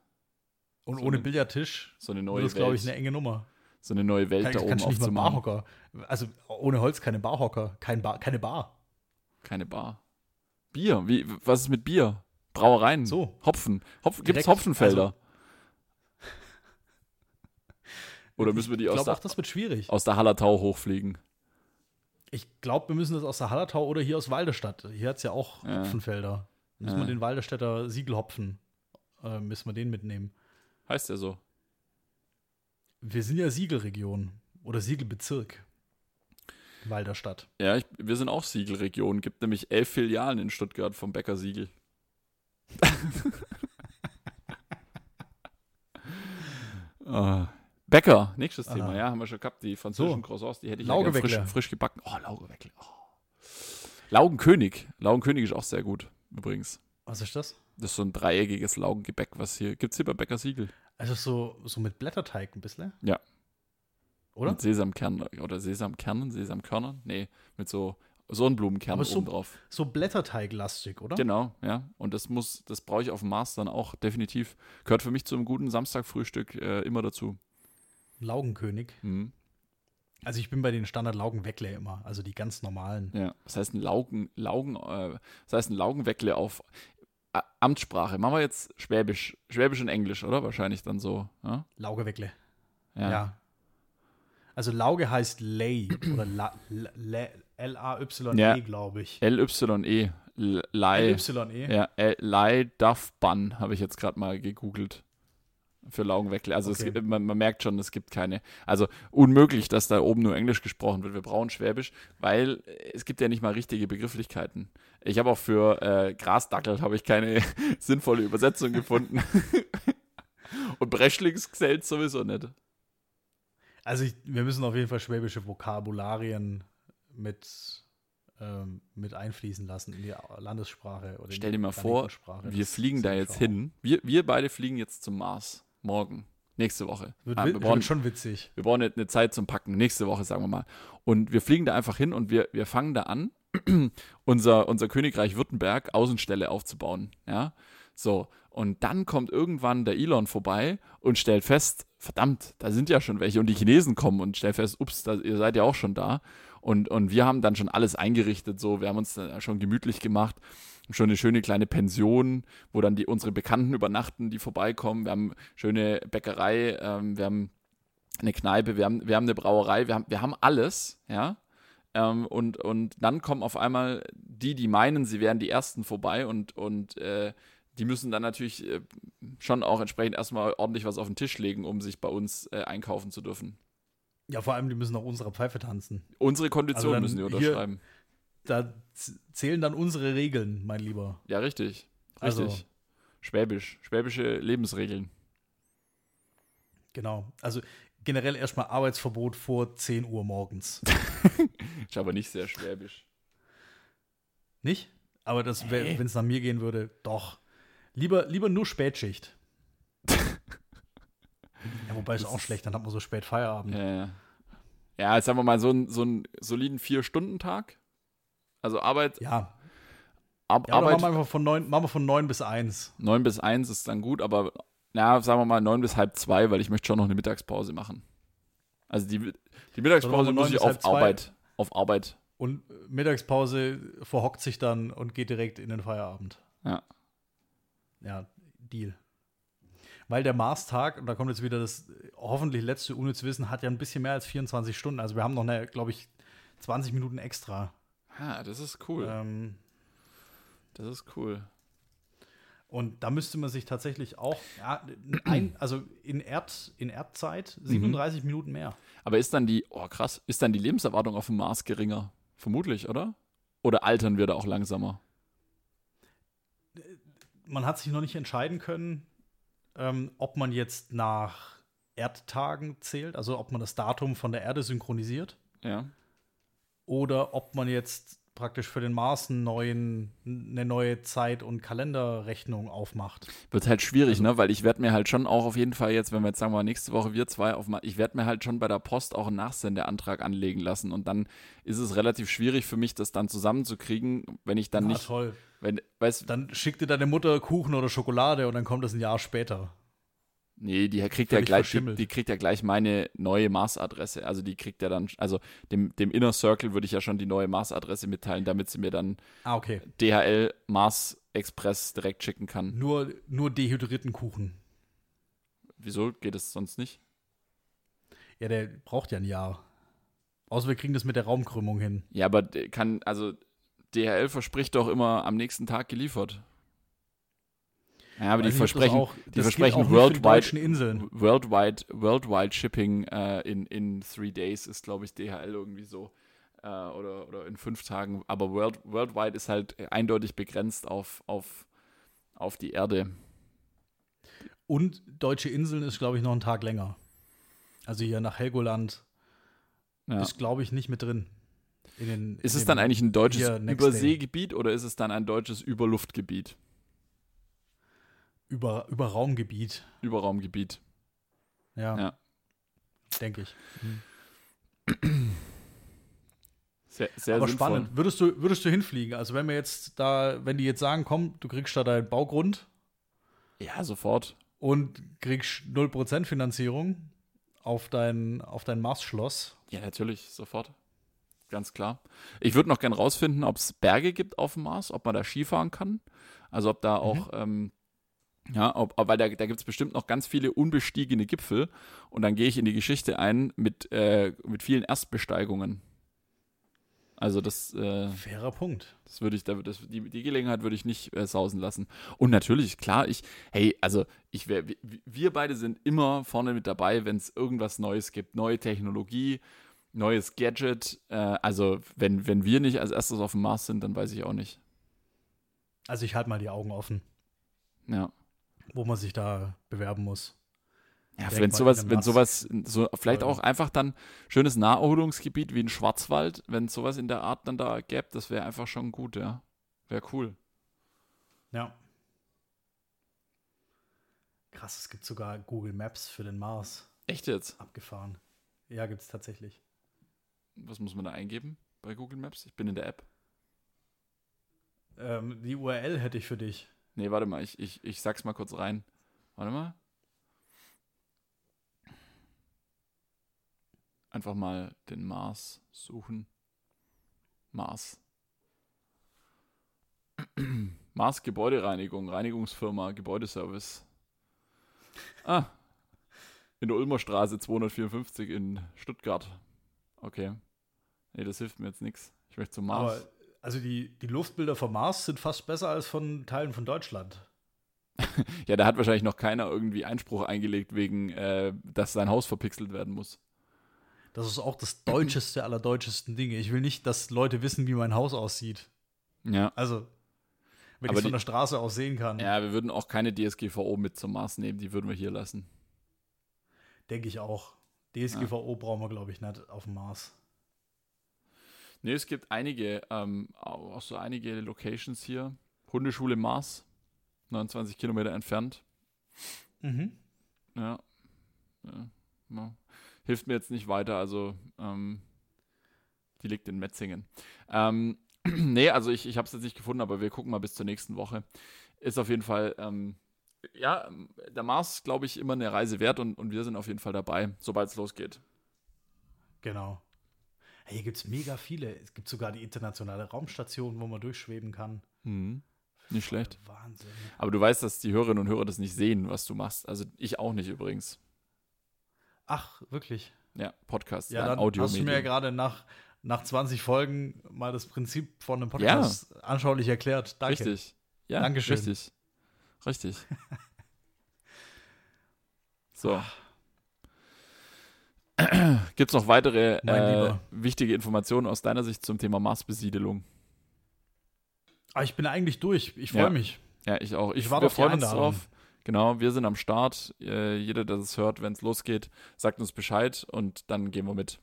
Und so ohne eine, Billardtisch. So eine neue das ist, glaube ich, eine enge Nummer. So eine neue Welt kann, da oben kannst nicht mal Barhocker. Also ohne Holz keine Barhocker, kein Bar, keine Bar. Keine Bar. Bier. Wie, was ist mit Bier? Brauereien. So. Hopfen. Hopf, Gibt es Hopfenfelder? Also, Oder müssen wir die aus, der, auch, das wird schwierig. aus der Hallertau hochfliegen? Ich glaube, wir müssen das aus der Hallertau oder hier aus Waldestadt. Hier hat es ja auch ja. Hopfenfelder. Müssen ja. wir den Waldestädter Siegelhopfen, äh, müssen wir den mitnehmen. Heißt der so? Wir sind ja Siegelregion oder Siegelbezirk. Walderstadt. Ja, ich, wir sind auch Siegelregion. Gibt nämlich elf Filialen in Stuttgart vom Bäcker Siegel. Uh, Bäcker, nächstes Aha. Thema, ja, haben wir schon gehabt. Die französischen so. Croissants, die hätte ich ja frisch, frisch gebacken. Oh, Laugeweckle. Oh. Laugenkönig. Laugenkönig ist auch sehr gut, übrigens. Was ist das? Das ist so ein dreieckiges Laugengebäck, was hier, gibt es hier bei Bäcker Siegel. Also so, so mit Blätterteig ein bisschen? Ja. Oder? Mit Sesamkernen oder Sesamkernen, Sesamkörnern? Nee, mit so Sonnenblumenkernen oben drauf. So Blätterteiglastig, oder? Genau, ja. Und das muss, das brauche ich auf dem Mars dann auch definitiv. Gehört für mich zu einem guten Samstagfrühstück äh, immer dazu. Laugenkönig. Mhm. Also ich bin bei den Standard Laugenweckle immer, also die ganz normalen. Ja, das heißt ein Laugen, Laugen, äh, das heißt ein Laugenweckle auf äh, Amtssprache. Machen wir jetzt Schwäbisch, Schwäbisch und Englisch, oder? Wahrscheinlich dann so. Ja? Laugeweckle. Ja. ja. Also Lauge heißt Lay oder L-A-Y-E, ja. glaube ich. L-Y-E. L-Y-E. Ja, Lei Duff Bun habe ich jetzt gerade mal gegoogelt für Laugenweckle. Also okay. gibt, man, man, merkt schon, es gibt keine. Also unmöglich, dass da oben nur Englisch gesprochen wird. Wir brauchen Schwäbisch, weil es gibt ja nicht mal richtige Begrifflichkeiten. Ich habe auch für äh, Grasdackel habe ich keine sinnvolle Übersetzung gefunden. Und Breschlingsgselt sowieso nicht. Also ich, wir müssen auf jeden Fall schwäbische Vokabularien mit, ähm, mit einfließen lassen in die Landessprache. Oder Stell dir mal vor, wir fliegen da jetzt hin. Wir, wir beide fliegen jetzt zum Mars morgen. Nächste Woche. Wird, ah, wir brauchen, schon witzig. Wir brauchen eine Zeit zum Packen. Nächste Woche, sagen wir mal. Und wir fliegen da einfach hin und wir, wir fangen da an, unser, unser Königreich Württemberg Außenstelle aufzubauen. Ja. So. Und dann kommt irgendwann der Elon vorbei und stellt fest, verdammt, da sind ja schon welche. Und die Chinesen kommen und stellen fest, ups, da, ihr seid ja auch schon da. Und, und wir haben dann schon alles eingerichtet, so, wir haben uns dann schon gemütlich gemacht schon eine schöne kleine Pension, wo dann die, unsere Bekannten übernachten, die vorbeikommen. Wir haben schöne Bäckerei, ähm, wir haben eine Kneipe, wir haben, wir haben eine Brauerei, wir haben, wir haben alles, ja. Ähm, und, und dann kommen auf einmal die, die meinen, sie wären die Ersten vorbei und, und äh, die müssen dann natürlich äh, schon auch entsprechend erstmal ordentlich was auf den Tisch legen, um sich bei uns äh, einkaufen zu dürfen. Ja, vor allem, die müssen auch unsere Pfeife tanzen. Unsere Konditionen also müssen die unterschreiben. Da zählen dann unsere Regeln, mein Lieber. Ja, richtig. Richtig. Also, Schwäbisch. Schwäbische Lebensregeln. Genau. Also generell erstmal Arbeitsverbot vor 10 Uhr morgens. ist aber nicht sehr schwäbisch. Nicht? Aber wenn es nach mir gehen würde, doch. Lieber, lieber nur Spätschicht. ja, wobei ist auch schlecht, dann hat man so spät Feierabend. Ja, ja. ja jetzt sagen wir mal so, ein, so einen soliden Vier-Stunden-Tag. Also Arbeit. Ja. Ab, ja, Arbeit. Machen wir, von neun, machen wir von 9 bis 1. 9 bis 1 ist dann gut, aber na, sagen wir mal 9 bis halb 2, weil ich möchte schon noch eine Mittagspause machen. Also die, die Mittagspause muss ich auf Arbeit, auf Arbeit. Und Mittagspause verhockt sich dann und geht direkt in den Feierabend. Ja. Ja, Deal. Weil der Mars-Tag, und da kommt jetzt wieder das hoffentlich letzte unnütze Wissen, hat ja ein bisschen mehr als 24 Stunden. Also wir haben noch, eine, glaube ich, 20 Minuten extra. Ah, das ist cool. Ähm, das ist cool. Und da müsste man sich tatsächlich auch, ja, ein, also in, Erd, in Erdzeit 37 mhm. Minuten mehr. Aber ist dann die, oh krass, ist dann die Lebenserwartung auf dem Mars geringer? Vermutlich, oder? Oder altern wir da auch langsamer? Man hat sich noch nicht entscheiden können, ähm, ob man jetzt nach Erdtagen zählt, also ob man das Datum von der Erde synchronisiert. Ja oder ob man jetzt praktisch für den Mars einen neuen, eine neue Zeit- und Kalenderrechnung aufmacht. Wird halt schwierig, also, ne? Weil ich werde mir halt schon auch auf jeden Fall jetzt, wenn wir jetzt sagen wir nächste Woche wir zwei auf ich werde mir halt schon bei der Post auch einen Nachsendeantrag anlegen lassen und dann ist es relativ schwierig für mich, das dann zusammenzukriegen, wenn ich dann Na, nicht. toll. Wenn, weißt, dann schickt dir deine Mutter Kuchen oder Schokolade und dann kommt das ein Jahr später. Nee, die kriegt ja gleich, die, die, kriegt ja gleich meine neue Mars-Adresse. Also die kriegt ja dann, also dem, dem Inner Circle würde ich ja schon die neue Mars-Adresse mitteilen, damit sie mir dann ah, okay. DHL Mars Express direkt schicken kann. Nur, nur dehydrierten Kuchen. Wieso geht es sonst nicht? Ja, der braucht ja ein Jahr. Außer wir kriegen das mit der Raumkrümmung hin. Ja, aber kann, also DHL verspricht doch immer am nächsten Tag geliefert. Ja, aber die versprechen, auch, die versprechen worldwide, worldwide, worldwide Shipping äh, in, in three days ist, glaube ich, DHL irgendwie so. Äh, oder, oder in fünf Tagen. Aber world, worldwide ist halt eindeutig begrenzt auf, auf, auf die Erde. Und Deutsche Inseln ist, glaube ich, noch einen Tag länger. Also hier nach Helgoland Ja. ist, glaube ich, nicht mit drin. In den, Ist es dann eigentlich ein deutsches. Überseegebiet oder ist es dann ein deutsches Überluftgebiet? Über, über Raumgebiet? Überraumgebiet. Ja, Ja. denke ich. Sehr, sehr Aber sinnvoll. spannend. Würdest du, würdest du hinfliegen? Also wenn wir jetzt da, wenn die jetzt sagen, komm, du kriegst da deinen Baugrund Ja, sofort. und kriegst 0% Finanzierung auf dein, auf dein Mars-Schloss. Ja, natürlich, sofort. Ganz klar. Ich würde noch gern rausfinden, ob es Berge gibt auf dem Mars, ob man da Skifahren kann. Also ob da auch, ähm, ja, ob, ob- weil da, da gibt es bestimmt noch ganz viele unbestiegene Gipfel. Und dann gehe ich in die Geschichte ein mit, äh, mit vielen Erstbesteigungen. Also das, äh, Fairer Punkt. das würde ich, da, das, die, die Gelegenheit würde ich nicht äh, sausen lassen. Und natürlich, klar, ich, hey, also ich wär, wir, wir beide sind immer vorne mit dabei, wenn es irgendwas Neues gibt, neue Technologie, neues Gadget. Äh, also wenn, wenn wir nicht als erstes auf dem Mars sind, dann weiß ich auch nicht. Also ich halte mal die Augen offen, Ja. Wo man sich da bewerben muss. Ja, Denk wenn sowas, wenn sowas, so, vielleicht auch einfach dann schönes Naherholungsgebiet wie ein Schwarzwald, wenn es sowas in der Art dann da gäbe, das wäre einfach schon gut, ja. Wäre cool. Ja. Krass, es gibt sogar Google Maps für den Mars. Echt jetzt? Abgefahren. Ja, gibt es tatsächlich. Was muss man da eingeben bei Google Maps? Ich bin in der App. Ähm, die URL hätte ich für dich. Nee, warte mal, ich, ich, ich sag's mal kurz rein. Warte mal. Einfach mal den Mars suchen. Mars. Mars Gebäudereinigung, Reinigungsfirma, Gebäudeservice. Ah. In der Ulmer Straße 254 in Stuttgart. Okay. Nee, das hilft mir jetzt nichts. Ich möchte zum Mars. Aber also die, die Luftbilder vom Mars sind fast besser als von Teilen von Deutschland. Ja, da hat wahrscheinlich noch keiner irgendwie Einspruch eingelegt, wegen, äh, dass sein Haus verpixelt werden muss. Das ist auch das deutscheste aller deutschesten Dinge. Ich will nicht, dass Leute wissen, wie mein Haus aussieht. Ja. Also, wenn ich von die- der Straße aus sehen kann, Ja, wir würden auch keine DSGVO mit zum Mars nehmen, die würden wir hier lassen. denke ich auch. DSGVO brauchen wir, glaube ich, nicht auf dem Mars. Nee, es gibt einige, ähm, auch so einige Locations hier. Hundeschule Mars, 29 Kilometer entfernt. Mhm. Ja. ja. Hilft mir jetzt nicht weiter, also ähm, die liegt in Metzingen. Ähm, nee, also ich, ich habe es jetzt nicht gefunden, aber wir gucken mal bis zur nächsten Woche. Ist auf jeden Fall, ähm, ja, der Mars, glaube ich, immer eine Reise wert und, und wir sind auf jeden Fall dabei, sobald es losgeht. Genau. Hier gibt es mega viele. Es gibt sogar die internationale Raumstation, wo man durchschweben kann. Mhm. Nicht schlecht. Wahnsinn. Aber du weißt, dass die Hörerinnen und Hörer das nicht sehen, was du machst. Also ich auch nicht übrigens. Ach, wirklich? Ja, Podcast, Ja, dann Audio. hast du mir ja gerade nach, nach 20 Folgen mal das Prinzip von einem Podcast anschaulich erklärt. Danke. Richtig. Ja, Dankeschön. richtig. Richtig. so. Gibt es noch weitere äh, wichtige Informationen aus deiner Sicht zum Thema Marsbesiedelung? Aber ich bin eigentlich durch. Ich freue Ja. mich. Ja, ich auch. Ich, Ich warte wir freuen uns drauf. Genau, wir sind am Start. Äh, jeder, der das hört, wenn es losgeht, sagt uns Bescheid und dann gehen wir mit.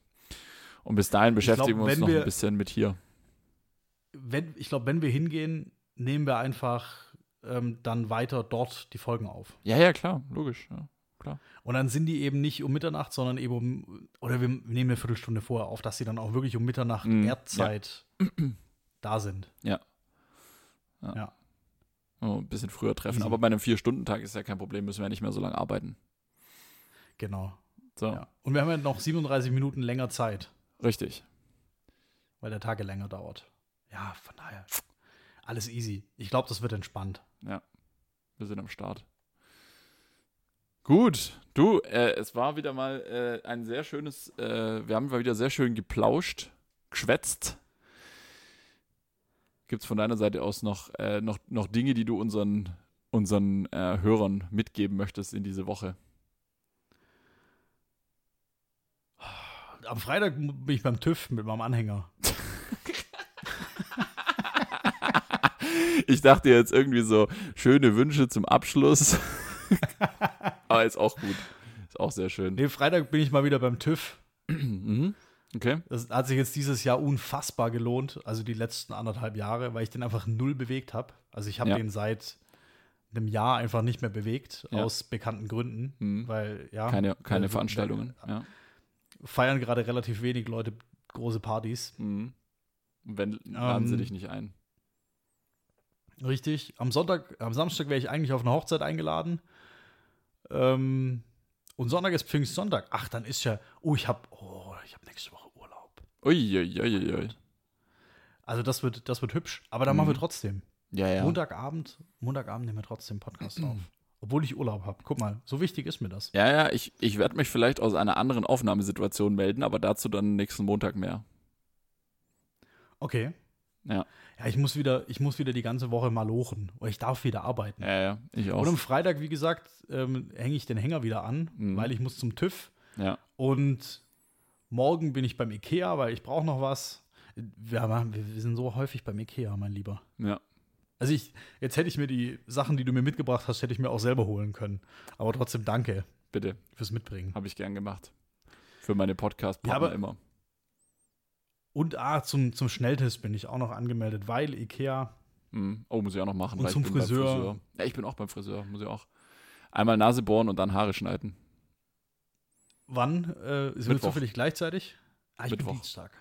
Und bis dahin beschäftigen glaub, wir uns noch wir- ein bisschen mit hier. Wenn, ich glaube, wenn wir hingehen, nehmen wir einfach ähm, dann weiter dort die Folgen auf. Ja, ja, klar, logisch. Ja. Und dann sind die eben nicht um Mitternacht, sondern eben um, oder wir nehmen eine Viertelstunde vorher auf, dass sie dann auch wirklich um Mitternacht Mm, Erdzeit da sind. Oh, ein bisschen früher treffen. Easy. Aber bei einem Vier-Stunden-Tag ist ja kein Problem, müssen wir ja nicht mehr so lange arbeiten. Genau. So, Ja. Und wir haben ja noch 37 Minuten länger Zeit, richtig. weil der Tag ja länger dauert. Ja, von daher. Alles easy. Ich glaube, das wird entspannt. Wir sind am Start. Gut, du, äh, es war wieder mal äh, ein sehr schönes, äh, wir haben mal wieder sehr schön geplauscht, geschwätzt. Gibt es von deiner Seite aus noch, äh, noch, noch Dinge, die du unseren, unseren äh, Hörern mitgeben möchtest in diese Woche? Am Freitag bin ich beim TÜV mit meinem Anhänger. Ich dachte jetzt irgendwie so schöne Wünsche zum Abschluss. Aber ist auch gut. Ist auch sehr schön. Nee, Freitag bin ich mal wieder beim TÜV. mhm. Okay. Das hat sich jetzt dieses Jahr unfassbar gelohnt, also die letzten anderthalb Jahre, weil ich den einfach null bewegt habe. Also ich habe Ja. den seit einem Jahr einfach nicht mehr bewegt, Ja. aus bekannten Gründen. Mhm. Weil, ja. Keine, keine äh, Veranstaltungen. Ja. Feiern gerade relativ wenig Leute große Partys. Mhm. Wenn, laden sie Ähm, dich nicht ein. Richtig. Am Sonntag, am Samstag wäre ich eigentlich auf eine Hochzeit eingeladen. Ähm, und Sonntag ist Pfingstsonntag. Ach, dann ist ja. Oh, ich habe. Oh, ich habe nächste Woche Urlaub. Uiuiuiui. Also das wird, das wird hübsch. Aber dann Mhm. machen wir trotzdem. Ja, ja. Montagabend, Montagabend nehmen wir trotzdem Podcast auf. Obwohl ich Urlaub habe. Guck mal, so wichtig ist mir das. Ja, ja, ich, ich werde mich vielleicht aus einer anderen Aufnahmesituation melden, aber dazu dann nächsten Montag mehr. Okay. Ja. Ja, ich muss wieder, ich muss wieder die ganze Woche mal lochen. Oder ich darf wieder arbeiten. Ja, ja, ich auch. Und am Freitag, wie gesagt, ähm, hänge ich den Hänger wieder an, Mhm. weil ich muss zum TÜV. Ja. Und morgen bin ich beim Ikea, weil ich brauche noch was. Wir, wir wir sind so häufig beim Ikea, mein Lieber. Ja. Also ich, jetzt hätte ich mir die Sachen, die du mir mitgebracht hast, hätte ich mir auch selber holen können. Aber trotzdem danke Bitte, fürs Mitbringen. habe ich gern gemacht. Für meine Podcast-Partner Ja, aber- immer. Und ah, zum, zum Schnelltest bin ich auch noch angemeldet, weil Ikea Mhm. Oh, muss ich auch noch machen. Und zum ich beim Friseur. Ja, ich bin auch beim Friseur, muss ich auch. Einmal Nase bohren und dann Haare schneiden. wann? Äh, sind wir Mittwoch. zufällig gleichzeitig? Ah, ich Mittwoch. bin Dienstag.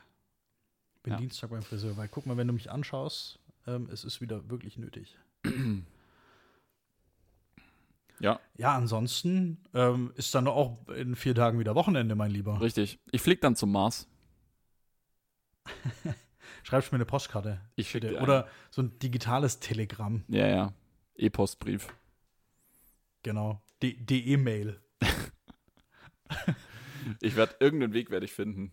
Bin Ja. Dienstag beim Friseur, weil guck mal, wenn du mich anschaust, ähm, es ist wieder wirklich nötig. Ja, Ja, ansonsten ähm, ist dann auch in vier Tagen wieder Wochenende, mein Lieber. richtig. Ich flieg dann zum Mars. Schreibst mir eine Postkarte. Ich schicke Oder so ein digitales Telegramm. Ja, ja. E-Postbrief. Genau. Die die E-Mail. Ich werde irgendeinen Weg werde ich finden.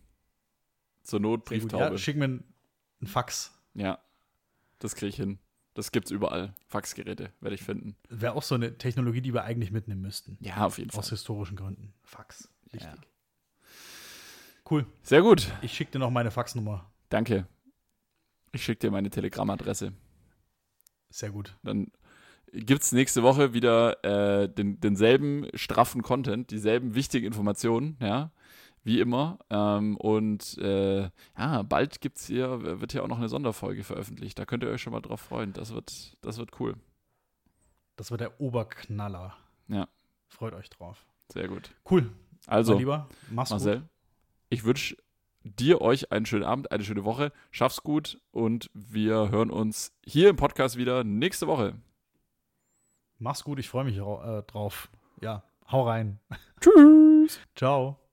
Zur Not. Brieftaube. Ja, schick mir ein, ein Fax. Ja, das kriege ich hin. Das gibt's überall. Faxgeräte werde ich finden. Wäre auch so eine Technologie, die wir eigentlich mitnehmen müssten. Ja, auf jeden Fall. Aus historischen Gründen. Fax. Wichtig. Ja. Cool. Sehr gut. Ich schicke dir noch meine Faxnummer. Danke. Ich schicke dir meine Telegram-Adresse. Sehr gut. Dann gibt's nächste Woche wieder äh, den, denselben straffen Content, dieselben wichtigen Informationen, ja, wie immer. Ähm, und äh, ja, bald gibt's hier, wird hier auch noch eine Sonderfolge veröffentlicht. Da könnt ihr euch schon mal drauf freuen. Das wird, das wird cool. Das wird der Oberknaller. Ja. Freut euch drauf. Sehr gut. Cool. Also, mein Lieber, mach's Marcel, gut. Ich wünsche dir, euch einen schönen Abend, eine schöne Woche. Schaff's gut und wir hören uns hier im Podcast wieder nächste Woche. Mach's gut. Ich freue mich äh, drauf. Ja, hau rein. Tschüss. Ciao.